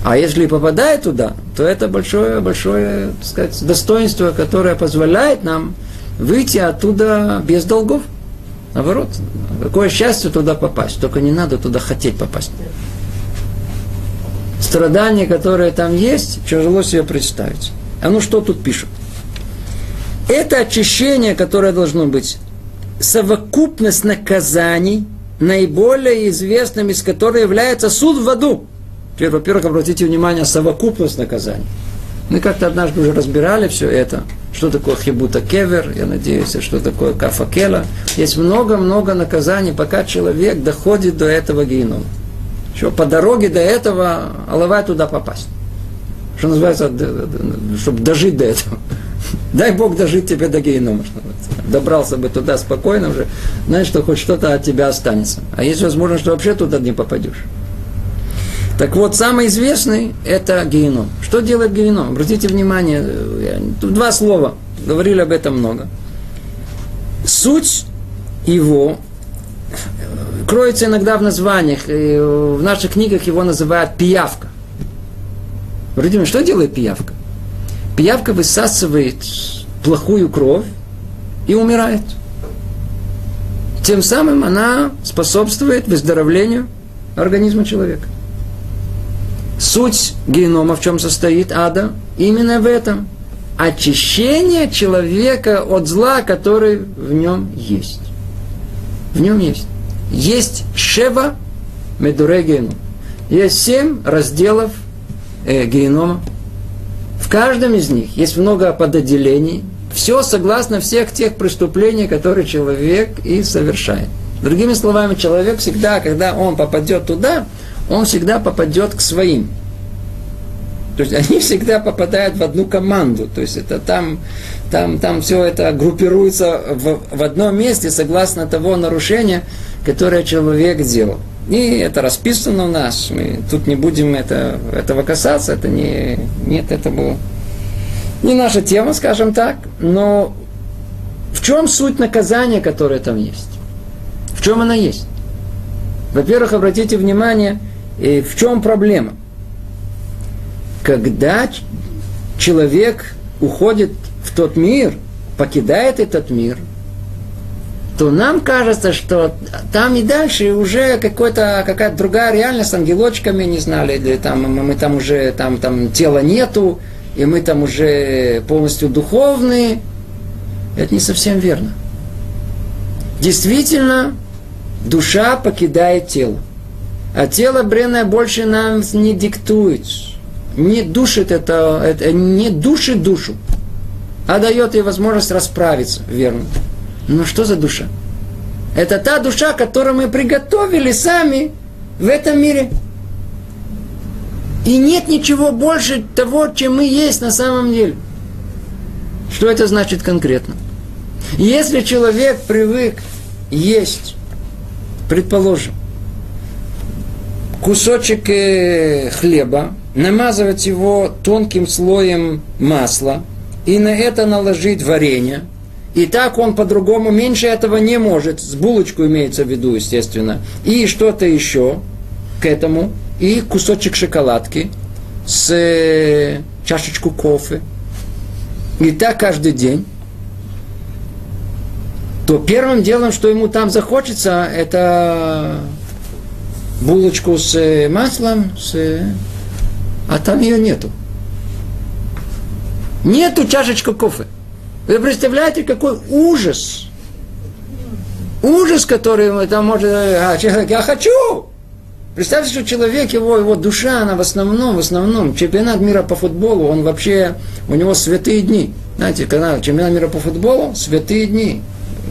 S1: А если попадает туда, то это большое, большое, так сказать, достоинство, которое позволяет нам выйти оттуда без долгов. Наоборот, какое счастье туда попасть, только не надо туда хотеть попасть. Страдания, которые там есть, тяжело себе представить. А ну что тут пишут? Это очищение, которое должно быть, совокупность наказаний, наиболее известным из которых является суд в аду. Во-первых, обратите внимание, совокупность наказаний. Мы как-то однажды уже разбирали все это что такое хибута кевер, я надеюсь, что такое кафакела. Есть много-много наказаний, пока человек доходит до этого генома. Что по дороге до этого алавай туда попасть. Что называется, чтобы дожить до этого. (laughs) Дай Бог дожить тебе до генома. Добрался бы туда спокойно уже, знаешь, что хоть что-то от тебя останется. А есть возможность, что вообще туда не попадешь. Так вот, самый известный – это геном. Что делает геном? Обратите внимание, тут два слова, говорили об этом много. Суть его кроется иногда в названиях. В наших книгах его называют пиявка. Обратите что делает пиявка? Пиявка высасывает плохую кровь и умирает. Тем самым она способствует выздоровлению организма человека. Суть генома в чем состоит ада? Именно в этом. Очищение человека от зла, который в нем есть. В нем есть. Есть шева медуре геном. Есть семь разделов э, генома. В каждом из них есть много подотделений. Все согласно всех тех преступлений, которые человек и совершает. Другими словами, человек всегда, когда он попадет туда, он всегда попадет к своим. То есть они всегда попадают в одну команду. То есть это там, там, там все это группируется в, в одном месте согласно того нарушения, которое человек делал. И это расписано у нас. Мы тут не будем это, этого касаться. Это не, нет, это было не наша тема, скажем так. Но в чем суть наказания, которое там есть? В чем она есть? Во-первых, обратите внимание, и в чем проблема? Когда человек уходит в тот мир, покидает этот мир, то нам кажется, что там и дальше уже какой-то, какая-то другая реальность, ангелочками не знали, или там, мы там уже, там, там тела нету, и мы там уже полностью духовные. Это не совсем верно. Действительно, душа покидает тело. А тело бренное больше нам не диктует, не душит это, это не душит душу, а дает ей возможность расправиться, верно. Но что за душа? Это та душа, которую мы приготовили сами в этом мире. И нет ничего больше того, чем мы есть на самом деле. Что это значит конкретно? Если человек привык есть, предположим, кусочек э, хлеба, намазывать его тонким слоем масла и на это наложить варенье, И так он по-другому меньше этого не может. С булочку имеется в виду, естественно. И что-то еще к этому. И кусочек шоколадки с э, чашечку кофе. И так каждый день то первым делом, что ему там захочется, это булочку с э, маслом, с... А там ее нету. Нету чашечка кофе. Вы представляете, какой ужас. Ужас, который там может... А, человек, я хочу! Представьте, что человек, его, его душа, она в основном, в основном, чемпионат мира по футболу, он вообще, у него святые дни. Знаете, когда чемпионат мира по футболу, святые дни.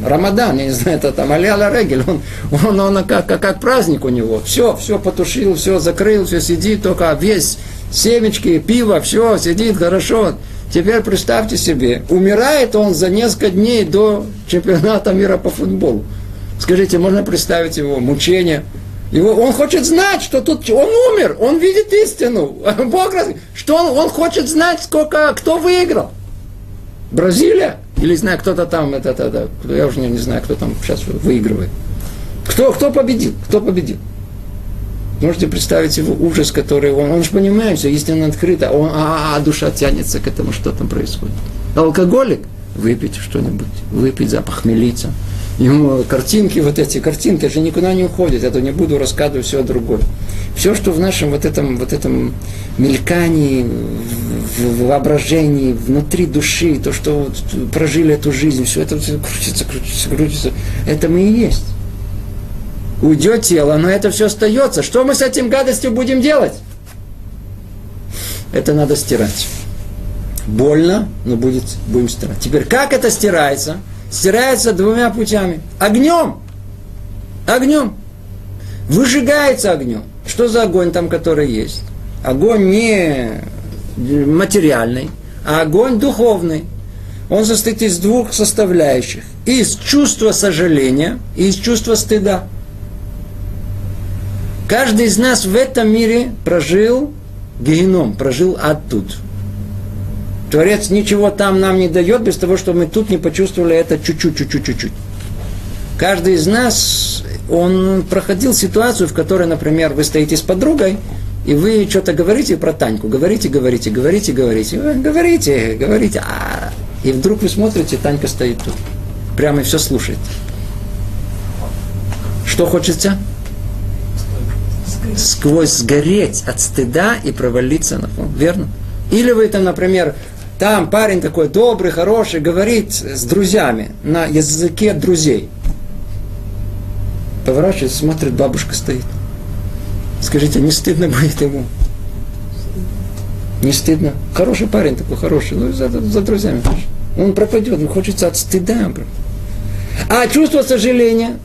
S1: Рамадан, я не знаю, это там Аляла Регель, он, он, он как, как, как праздник у него. Все, все потушил, все закрыл, все сидит, только весь семечки, пиво, все, сидит хорошо. Теперь представьте себе, умирает он за несколько дней до чемпионата мира по футболу. Скажите, можно представить его мучение? Его, он хочет знать, что тут он умер, он видит истину. (laughs) Бог, что он, он хочет знать, сколько, кто выиграл. Бразилия? Или, знаю, кто-то там, это, это, это, я уже не, не знаю, кто там сейчас выигрывает. Кто, кто победил? Кто победил? Можете представить его ужас, который он, он же понимает, что истина открыта, он, а, а душа тянется к этому, что там происходит. Алкоголик, выпить что-нибудь, выпить, запохмелиться. Ему картинки, вот эти картинки же никуда не уходят, это не буду рассказывать все другое. Все, что в нашем вот этом, вот этом мелькании, в воображении, внутри души, то, что вот прожили эту жизнь, все это крутится, крутится, крутится, это мы и есть уйдет тело, но это все остается. Что мы с этим гадостью будем делать? Это надо стирать. Больно, но будет, будем стирать. Теперь, как это стирается? Стирается двумя путями. Огнем. Огнем. Выжигается огнем. Что за огонь там, который есть? Огонь не материальный, а огонь духовный. Он состоит из двух составляющих. Из чувства сожаления и из чувства стыда. Каждый из нас в этом мире прожил геном, прожил тут. Творец ничего там нам не дает без того, чтобы мы тут не почувствовали это чуть-чуть, чуть-чуть, чуть-чуть. Каждый из нас, он проходил ситуацию, в которой, например, вы стоите с подругой, и вы что-то говорите про Таньку, говорите, говорите, говорите, говорите, говорите, говорите, а и вдруг вы смотрите, Танька стоит тут, прямо и все слушает. Что хочется? сквозь сгореть от стыда и провалиться на фон. Верно? Или вы там, например, там парень такой добрый, хороший, говорит с друзьями на языке друзей. Поворачивается, смотрит, бабушка стоит. Скажите, не стыдно будет ему? Не стыдно? Хороший парень такой, хороший, ну за, за друзьями. Он пропадет, ему хочется от стыда. А чувство сожаления,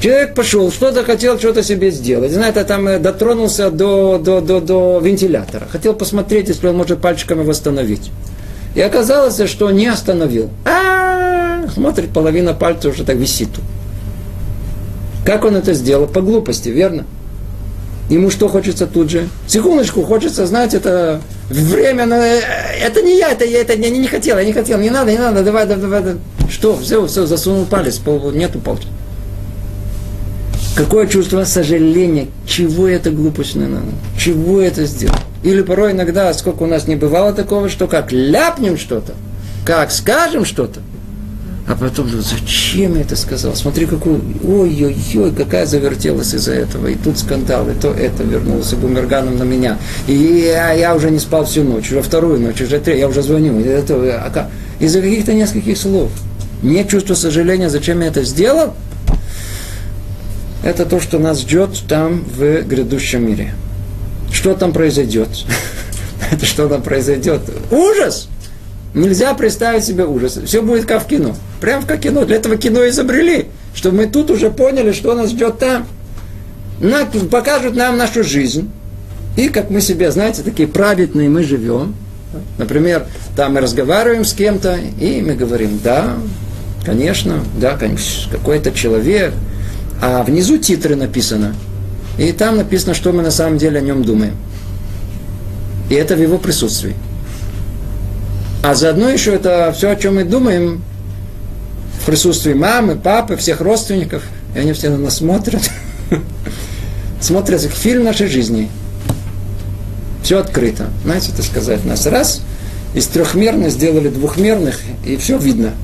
S1: Человек пошел, что-то хотел что-то себе сделать. Знаете, там э, дотронулся до, до, до, до вентилятора. Хотел посмотреть, если он может пальчиками восстановить. И оказалось, что не остановил. А, смотрит, половина пальца уже так висит. Как он это сделал? По глупости, верно? Ему что хочется тут же? Секундочку, хочется, знаете, это время, э, это не я, это я, это я не хотел, я не хотел, не надо, не надо, давай, давай, давай. Что, все, все, засунул палец, нету пальца. Какое чувство сожаления? Чего это глупость не надо? Чего это сделал? Или порой иногда, сколько у нас не бывало такого, что как ляпнем что-то, как скажем что-то, а потом, зачем я это сказал? Смотри, какой, ой-ой-ой, какая завертелась из-за этого. И тут скандал, и то это вернулся бумерганом на меня. И я, я уже не спал всю ночь, уже вторую ночь, уже третью, я уже звоню. Это, а из-за каких-то нескольких слов. Нет чувства сожаления, зачем я это сделал? Это то, что нас ждет там в грядущем мире. Что там произойдет? (laughs) Это что там произойдет? Ужас! Нельзя представить себе ужас. Все будет как в кино. Прям как кино. Для этого кино изобрели. Чтобы мы тут уже поняли, что нас ждет там. покажут нам нашу жизнь. И как мы себе, знаете, такие праведные мы живем. Например, там мы разговариваем с кем-то, и мы говорим, да, конечно, да, конечно, какой-то человек, а внизу титры написано. И там написано, что мы на самом деле о нем думаем. И это в его присутствии. А заодно еще это все, о чем мы думаем, в присутствии мамы, папы, всех родственников, и они все на нас смотрят, (laughs) смотрят фильм нашей жизни. Все открыто. Знаете, это сказать, нас раз из трехмерных сделали двухмерных, и все видно.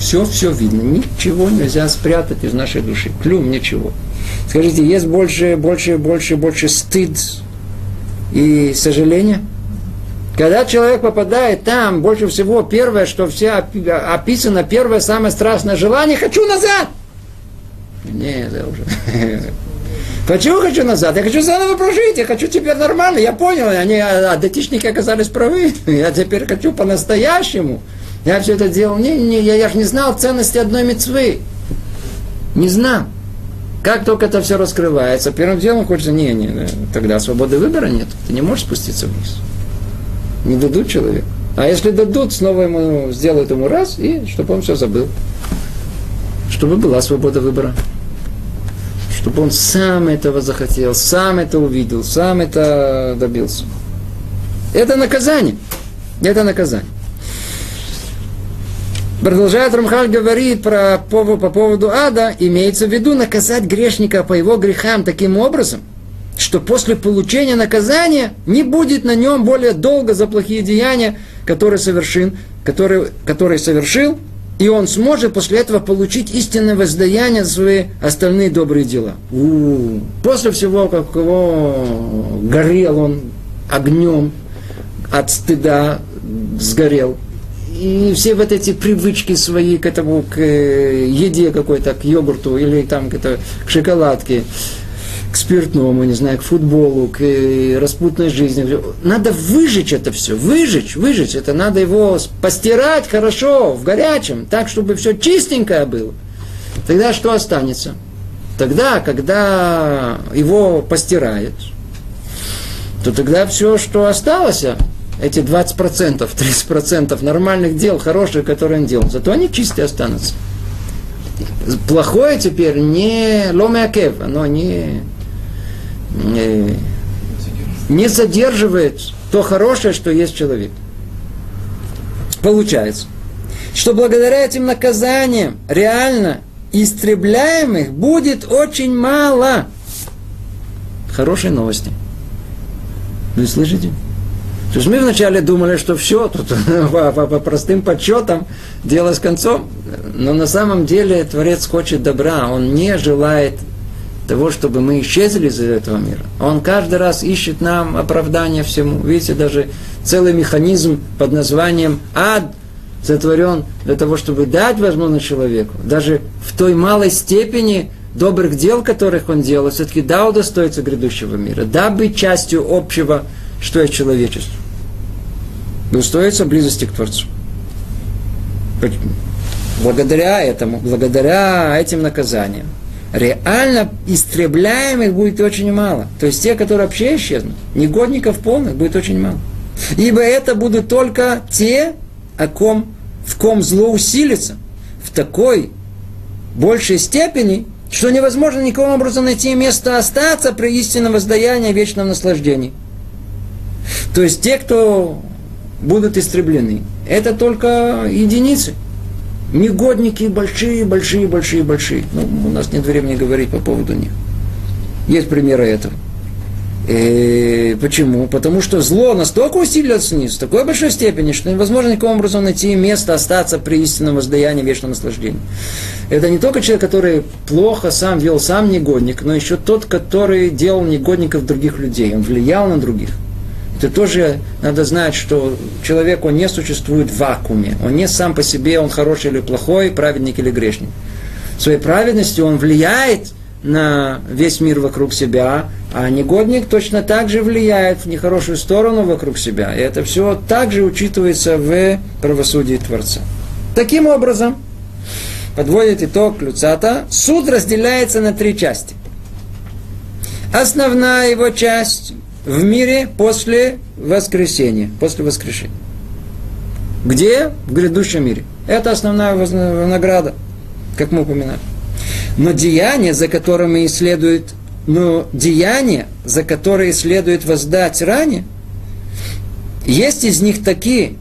S1: Все, все видно. Ничего нельзя спрятать из нашей души. Клюм, ничего. Скажите, есть больше, больше, больше, больше стыд и сожаления? Когда человек попадает там, больше всего первое, что все описано, первое самое страстное желание, хочу назад. Не, это уже. (laughs) Почему хочу назад? Я хочу заново прожить, я хочу теперь нормально, я понял, они, а, датичники оказались правы, (laughs) я теперь хочу по-настоящему. Я все это делал, не, не, я, я же не знал ценности одной мецвы. Не знал. Как только это все раскрывается, первым делом хочется, не, не, тогда свободы выбора нет, ты не можешь спуститься вниз. Не дадут человеку. А если дадут, снова ему сделают ему раз, и чтобы он все забыл. Чтобы была свобода выбора. Чтобы он сам этого захотел, сам это увидел, сам это добился. Это наказание. Это наказание. Продолжает Рамхаль говорит про, по, по поводу ада, имеется в виду наказать грешника по его грехам таким образом, что после получения наказания не будет на нем более долго за плохие деяния, которые, совершил, которые, которые совершил, и он сможет после этого получить истинное воздаяние за свои остальные добрые дела. У-у-у. После всего, как его горел он огнем от стыда, сгорел, и все вот эти привычки свои к этому, к э, еде какой-то, к йогурту или там к, это, к шоколадке, к спиртному, не знаю, к футболу, к э, распутной жизни. Надо выжечь это все, выжечь, выжечь. Это надо его постирать хорошо, в горячем, так, чтобы все чистенькое было. Тогда что останется? Тогда, когда его постирают, то тогда все, что осталось, эти 20%, 30% нормальных дел, хороших, которые он делал, зато они чистые останутся. Плохое теперь не ломякев, оно не, не, не задерживает то хорошее, что есть человек. Получается, что благодаря этим наказаниям реально истребляемых будет очень мало. Хорошие новости. Вы слышите? То есть мы вначале думали, что все, тут (laughs) по, простым подсчетам дело с концом. Но на самом деле Творец хочет добра, он не желает того, чтобы мы исчезли из этого мира. Он каждый раз ищет нам оправдание всему. Видите, даже целый механизм под названием ад сотворен для того, чтобы дать возможность человеку, даже в той малой степени добрых дел, которых он делал, все-таки да, удостоится грядущего мира, да, быть частью общего что есть человечество. Достоится близости к Творцу. Благодаря этому, благодаря этим наказаниям, реально истребляемых будет очень мало. То есть те, которые вообще исчезнут, негодников полных будет очень мало. Ибо это будут только те, о ком, в ком зло усилится в такой большей степени, что невозможно никаким образом найти место остаться при истинном воздаянии вечном наслаждении. То есть те, кто будут истреблены, это только единицы. Негодники большие, большие, большие, большие. Ну, у нас нет времени говорить по поводу них. Есть примеры этого. И э, почему? Потому что зло настолько усилилось вниз, в такой большой степени, что невозможно никаким образом найти место остаться при истинном воздаянии вечного наслаждения. Это не только человек, который плохо сам вел сам негодник, но еще тот, который делал негодников других людей. Он влиял на других это тоже надо знать, что человек, он не существует в вакууме. Он не сам по себе, он хороший или плохой, праведник или грешник. Своей праведностью он влияет на весь мир вокруг себя, а негодник точно так же влияет в нехорошую сторону вокруг себя. И это все также учитывается в правосудии Творца. Таким образом, подводит итог Люцата, суд разделяется на три части. Основная его часть в мире после воскресения, после воскрешения. Где? В грядущем мире. Это основная награда, как мы упоминали. Но деяния, за которыми следует, но деяния, за которые следует воздать ранее, есть из них такие,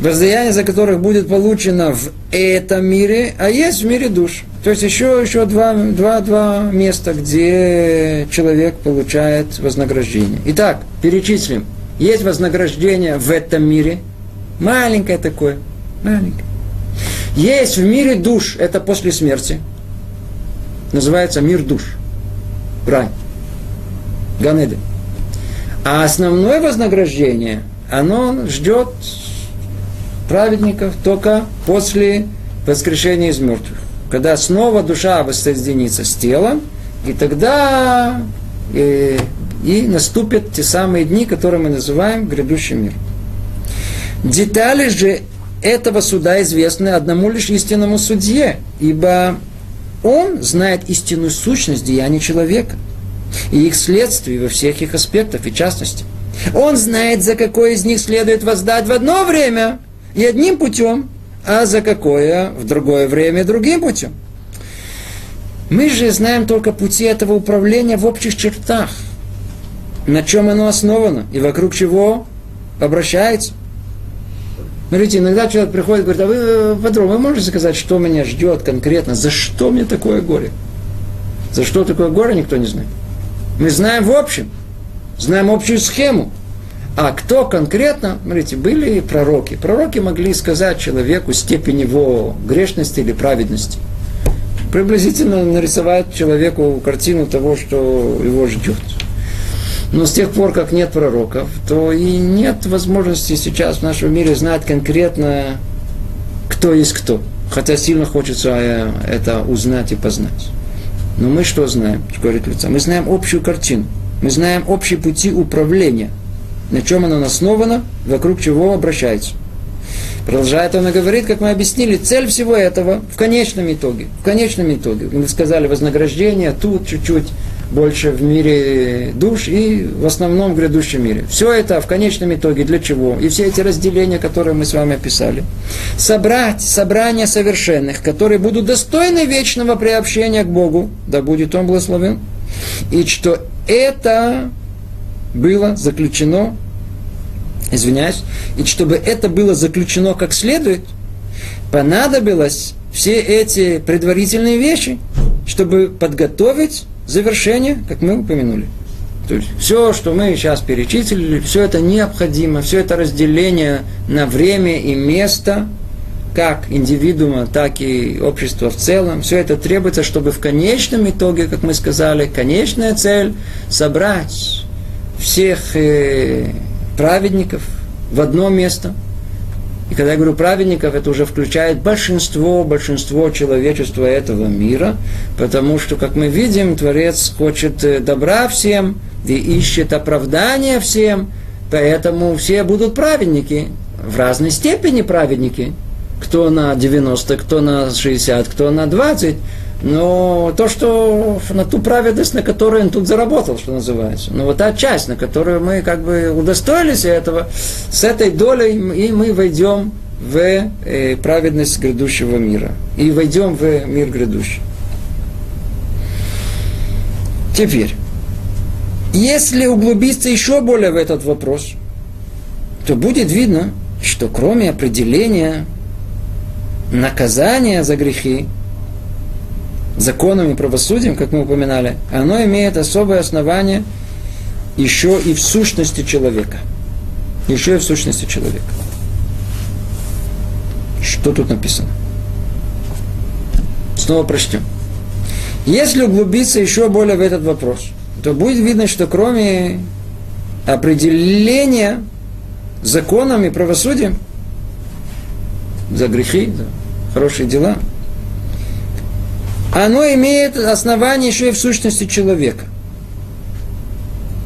S1: воздаяние за которых будет получено в этом мире, а есть в мире душ. То есть еще, еще два, два, два места, где человек получает вознаграждение. Итак, перечислим. Есть вознаграждение в этом мире. Маленькое такое. Маленькое. Есть в мире душ, это после смерти. Называется мир душ. Рай. Ганеды. А основное вознаграждение, оно ждет праведников только после воскрешения из мертвых. Когда снова душа воссоединится с телом, и тогда и, э, и наступят те самые дни, которые мы называем грядущий мир. Детали же этого суда известны одному лишь истинному судье, ибо он знает истинную сущность деяний человека и их следствий во всех их аспектах и частности. Он знает, за какое из них следует воздать в одно время и одним путем, а за какое в другое время другим путем. Мы же знаем только пути этого управления в общих чертах, на чем оно основано и вокруг чего обращается. Смотрите, иногда человек приходит и говорит, а вы, э, патрон, вы можете сказать, что меня ждет конкретно, за что мне такое горе? За что такое горе, никто не знает. Мы знаем в общем, знаем общую схему. А кто конкретно, смотрите, были пророки. Пророки могли сказать человеку степень его грешности или праведности. Приблизительно нарисовать человеку картину того, что его ждет. Но с тех пор, как нет пророков, то и нет возможности сейчас в нашем мире знать конкретно, кто есть кто. Хотя сильно хочется э, это узнать и познать. Но мы что знаем, говорит лица? Мы знаем общую картину. Мы знаем общие пути управления. На чем оно основано, вокруг чего обращается. Продолжает он и говорит, как мы объяснили, цель всего этого в конечном итоге. В конечном итоге. Мы сказали вознаграждение, тут чуть-чуть больше в мире душ и в основном в грядущем мире. Все это в конечном итоге для чего? И все эти разделения, которые мы с вами описали. Собрать собрание совершенных, которые будут достойны вечного приобщения к Богу, да будет Он благословен. И что это было заключено, извиняюсь, и чтобы это было заключено как следует, понадобилось все эти предварительные вещи, чтобы подготовить завершение, как мы упомянули. То есть все, что мы сейчас перечислили, все это необходимо, все это разделение на время и место, как индивидуума, так и общества в целом, все это требуется, чтобы в конечном итоге, как мы сказали, конечная цель – собрать всех э, праведников в одно место – и когда я говорю праведников, это уже включает большинство, большинство человечества этого мира, потому что, как мы видим, Творец хочет э, добра всем и ищет оправдания всем, поэтому все будут праведники, в разной степени праведники. Кто на 90, кто на 60, кто на 20. Но то, что на ту праведность, на которую он тут заработал, что называется. Ну вот та часть, на которую мы как бы удостоились этого, с этой долей и мы войдем в э, праведность грядущего мира. И войдем в мир грядущий. Теперь, если углубиться еще более в этот вопрос, то будет видно, что кроме определения наказания за грехи, законом и правосудием, как мы упоминали, оно имеет особое основание еще и в сущности человека. Еще и в сущности человека. Что тут написано? Снова прочтем. Если углубиться еще более в этот вопрос, то будет видно, что кроме определения законом и правосудием за грехи, за хорошие дела – оно имеет основание еще и в сущности человека.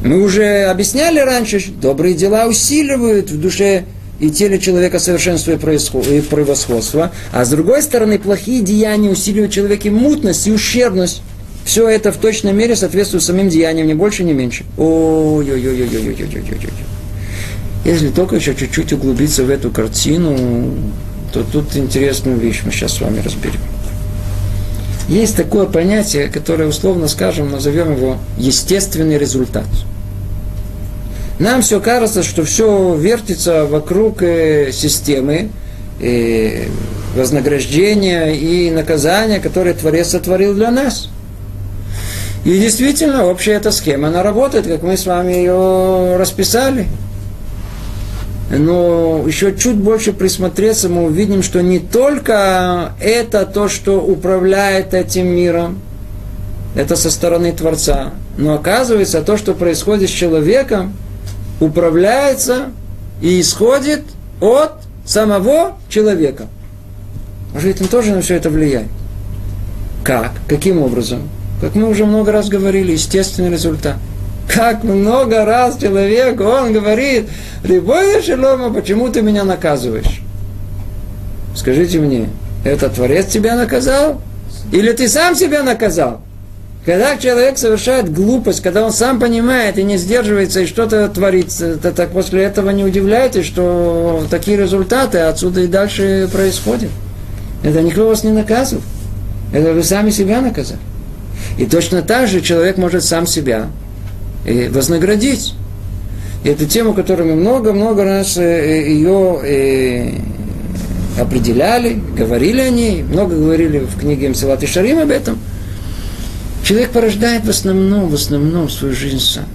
S1: Мы уже объясняли раньше, что добрые дела усиливают в душе и теле человека совершенство и превосходство, а с другой стороны, плохие деяния усиливают в человеке мутность и ущербность. Все это в точной мере соответствует самим деяниям, ни больше, ни меньше. Ой-ой-ой-ой-ой-ой-ой-ой-ой. Если только еще чуть-чуть углубиться в эту картину, то тут интересную вещь мы сейчас с вами разберем. Есть такое понятие, которое условно скажем, назовем его естественный результат. Нам все кажется, что все вертится вокруг э, системы э, вознаграждения и наказания, которые Творец сотворил для нас. И действительно, общая эта схема, она работает, как мы с вами ее расписали. Но еще чуть больше присмотреться, мы увидим, что не только это то, что управляет этим миром, это со стороны Творца, но оказывается то, что происходит с человеком, управляется и исходит от самого человека. Может, он тоже на все это влияет. Как? Каким образом? Как мы уже много раз говорили, естественный результат. Как много раз человек, он говорит, Рибой Шелома, почему ты меня наказываешь? Скажите мне, это Творец тебя наказал? Или ты сам себя наказал? Когда человек совершает глупость, когда он сам понимает и не сдерживается, и что-то творится, то так после этого не удивляйтесь, что такие результаты отсюда и дальше происходят. Это никто вас не наказывает. Это вы сами себя наказали. И точно так же человек может сам себя вознаградить. И это тема, которую мы много-много раз э, ее э, определяли, говорили о ней, много говорили в книге Мсилат и Шарим об этом – Человек порождает в основном, в основном свою жизнь сам.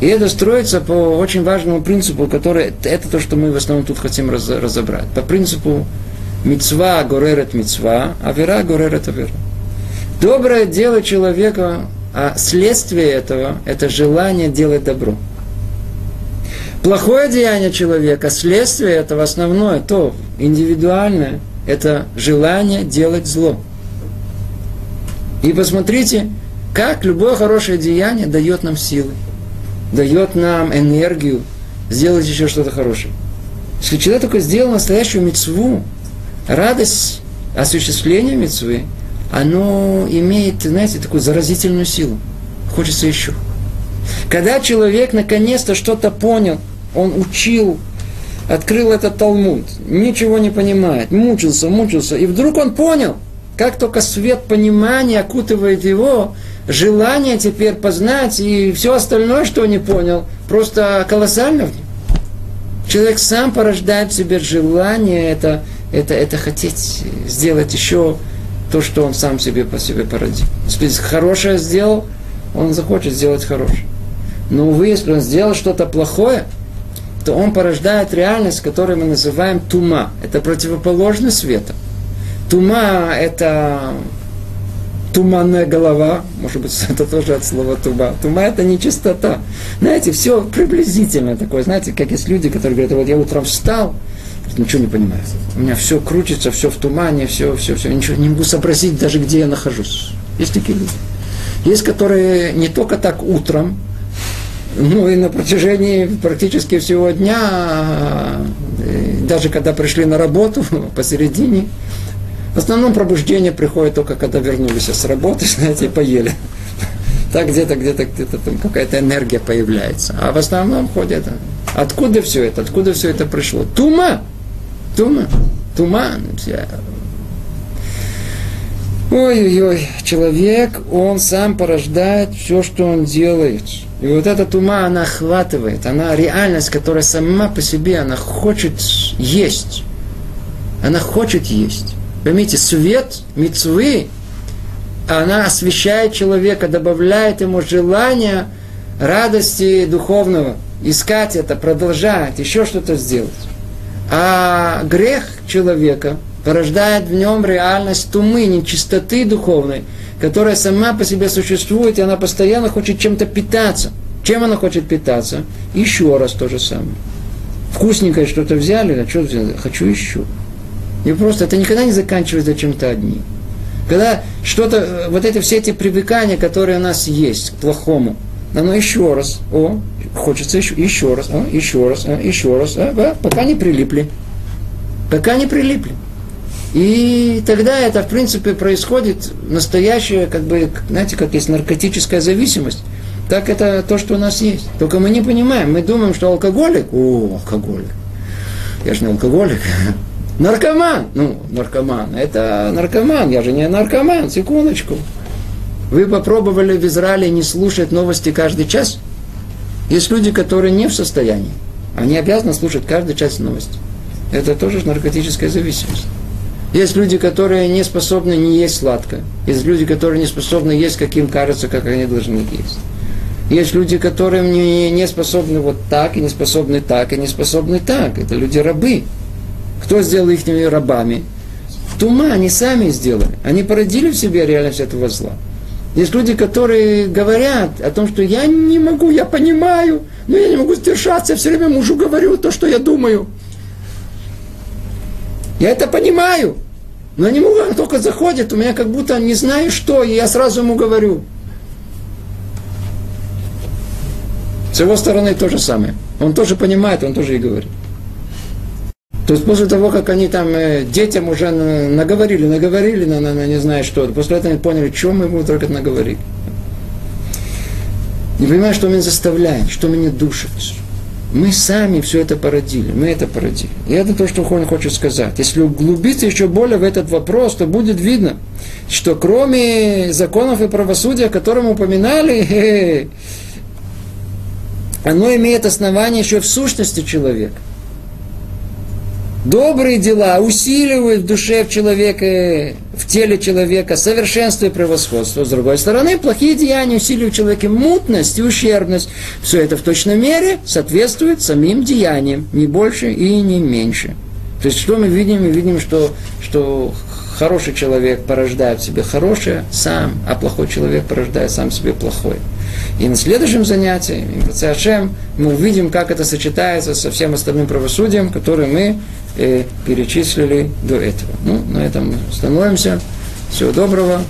S1: И это строится по очень важному принципу, который, это то, что мы в основном тут хотим раз, разобрать. По принципу мецва горерет мецва, а вера горерет авера. Доброе дело человека, а следствие этого – это желание делать добро. Плохое деяние человека, следствие этого основное, то индивидуальное, это желание делать зло. И посмотрите, как любое хорошее деяние дает нам силы, дает нам энергию сделать еще что-то хорошее. Если человек только сделал настоящую мецву, радость осуществления мецвы, оно имеет, знаете, такую заразительную силу. Хочется еще. Когда человек наконец-то что-то понял, он учил, открыл этот Талмуд, ничего не понимает, мучился, мучился, и вдруг он понял – как только свет понимания окутывает его, желание теперь познать и все остальное, что он не понял, просто колоссально в нем. Человек сам порождает в себе желание это, это, это хотеть сделать еще то, что он сам себе по себе породил. Если хорошее сделал, он захочет сделать хорошее. Но, увы, если он сделал что-то плохое, то он порождает реальность, которую мы называем тума. Это противоположность света. Тума – это туманная голова, может быть, (laughs) это тоже от слова тума. Тума – это не чистота. Знаете, все приблизительно такое. Знаете, как есть люди, которые говорят, вот я утром встал, ничего не понимаю. У меня все крутится, все в тумане, все, все, все. Ничего не могу сообразить даже, где я нахожусь. Есть такие люди. Есть, которые не только так утром, ну и на протяжении практически всего дня, даже когда пришли на работу, (laughs) посередине, в основном пробуждение приходит только когда вернулись с работы, (laughs) знаете, и поели. Так где-то, где-то, где-то там какая-то энергия появляется. А в основном ходят. Откуда все это? Откуда все это пришло? Тума! Тума! Туман! Ой-ой-ой, человек, он сам порождает все, что он делает. И вот эта тума, она охватывает, она реальность, которая сама по себе, она хочет есть. Она хочет есть. Поймите, свет мецвы, она освещает человека, добавляет ему желание радости духовного, искать это, продолжать, еще что-то сделать. А грех человека порождает в нем реальность тумы, нечистоты духовной, которая сама по себе существует, и она постоянно хочет чем-то питаться. Чем она хочет питаться? Еще раз то же самое. Вкусненькое что-то взяли, а что взяли? Хочу еще. И просто это никогда не заканчивается чем-то одним. Когда что-то, э, вот эти все эти привыкания, которые у нас есть к плохому, оно еще раз, о, хочется еще, еще раз, о, еще раз, о, еще раз, о, о, пока не прилипли. Пока не прилипли. И тогда это, в принципе, происходит настоящая, как бы, знаете, как есть наркотическая зависимость. Так это то, что у нас есть. Только мы не понимаем. Мы думаем, что алкоголик, о, алкоголик. Я же не алкоголик. (laughs) Наркоман. Ну, наркоман. Это наркоман. Я же не наркоман. Секундочку. Вы попробовали в Израиле не слушать новости каждый час? Есть люди, которые не в состоянии. Они обязаны слушать каждую часть новости. Это тоже наркотическая зависимость. Есть люди, которые не способны не есть сладкое. Есть люди, которые не способны есть, каким кажется, как они должны есть. Есть люди, которые не, не способны вот так, и не способны так, и не способны так. Это люди-рабы. Кто сделал их рабами? Тума они сами сделали. Они породили в себе реальность этого зла. Есть люди, которые говорят о том, что я не могу, я понимаю, но я не могу сдержаться, я все время мужу говорю то, что я думаю. Я это понимаю. Но не могу, он только заходит, у меня как будто не знаю что, и я сразу ему говорю. С его стороны то же самое. Он тоже понимает, он тоже и говорит. То есть после того, как они там э, детям уже наговорили, наговорили, на, на, на не знаю что, после этого они поняли, что мы ему только наговорили. Не понимаю, что меня заставляет, что меня душит. Мы сами все это породили, мы это породили. И это то, что он хочет сказать. Если углубиться еще более в этот вопрос, то будет видно, что кроме законов и правосудия, о котором упоминали, (laughs) оно имеет основание еще в сущности человека. Добрые дела усиливают в душе в человека, в теле человека совершенство и превосходство. С другой стороны, плохие деяния усиливают в человеке мутность и ущербность. Все это в точной мере соответствует самим деяниям, не больше и не меньше. То есть, что мы видим? Мы видим, что, что хороший человек порождает в себе хорошее сам, а плохой человек порождает сам себе плохое. И на следующем занятии, Ашем, мы увидим, как это сочетается со всем остальным правосудием, которое мы э, перечислили до этого. Ну, на этом остановимся. Всего доброго.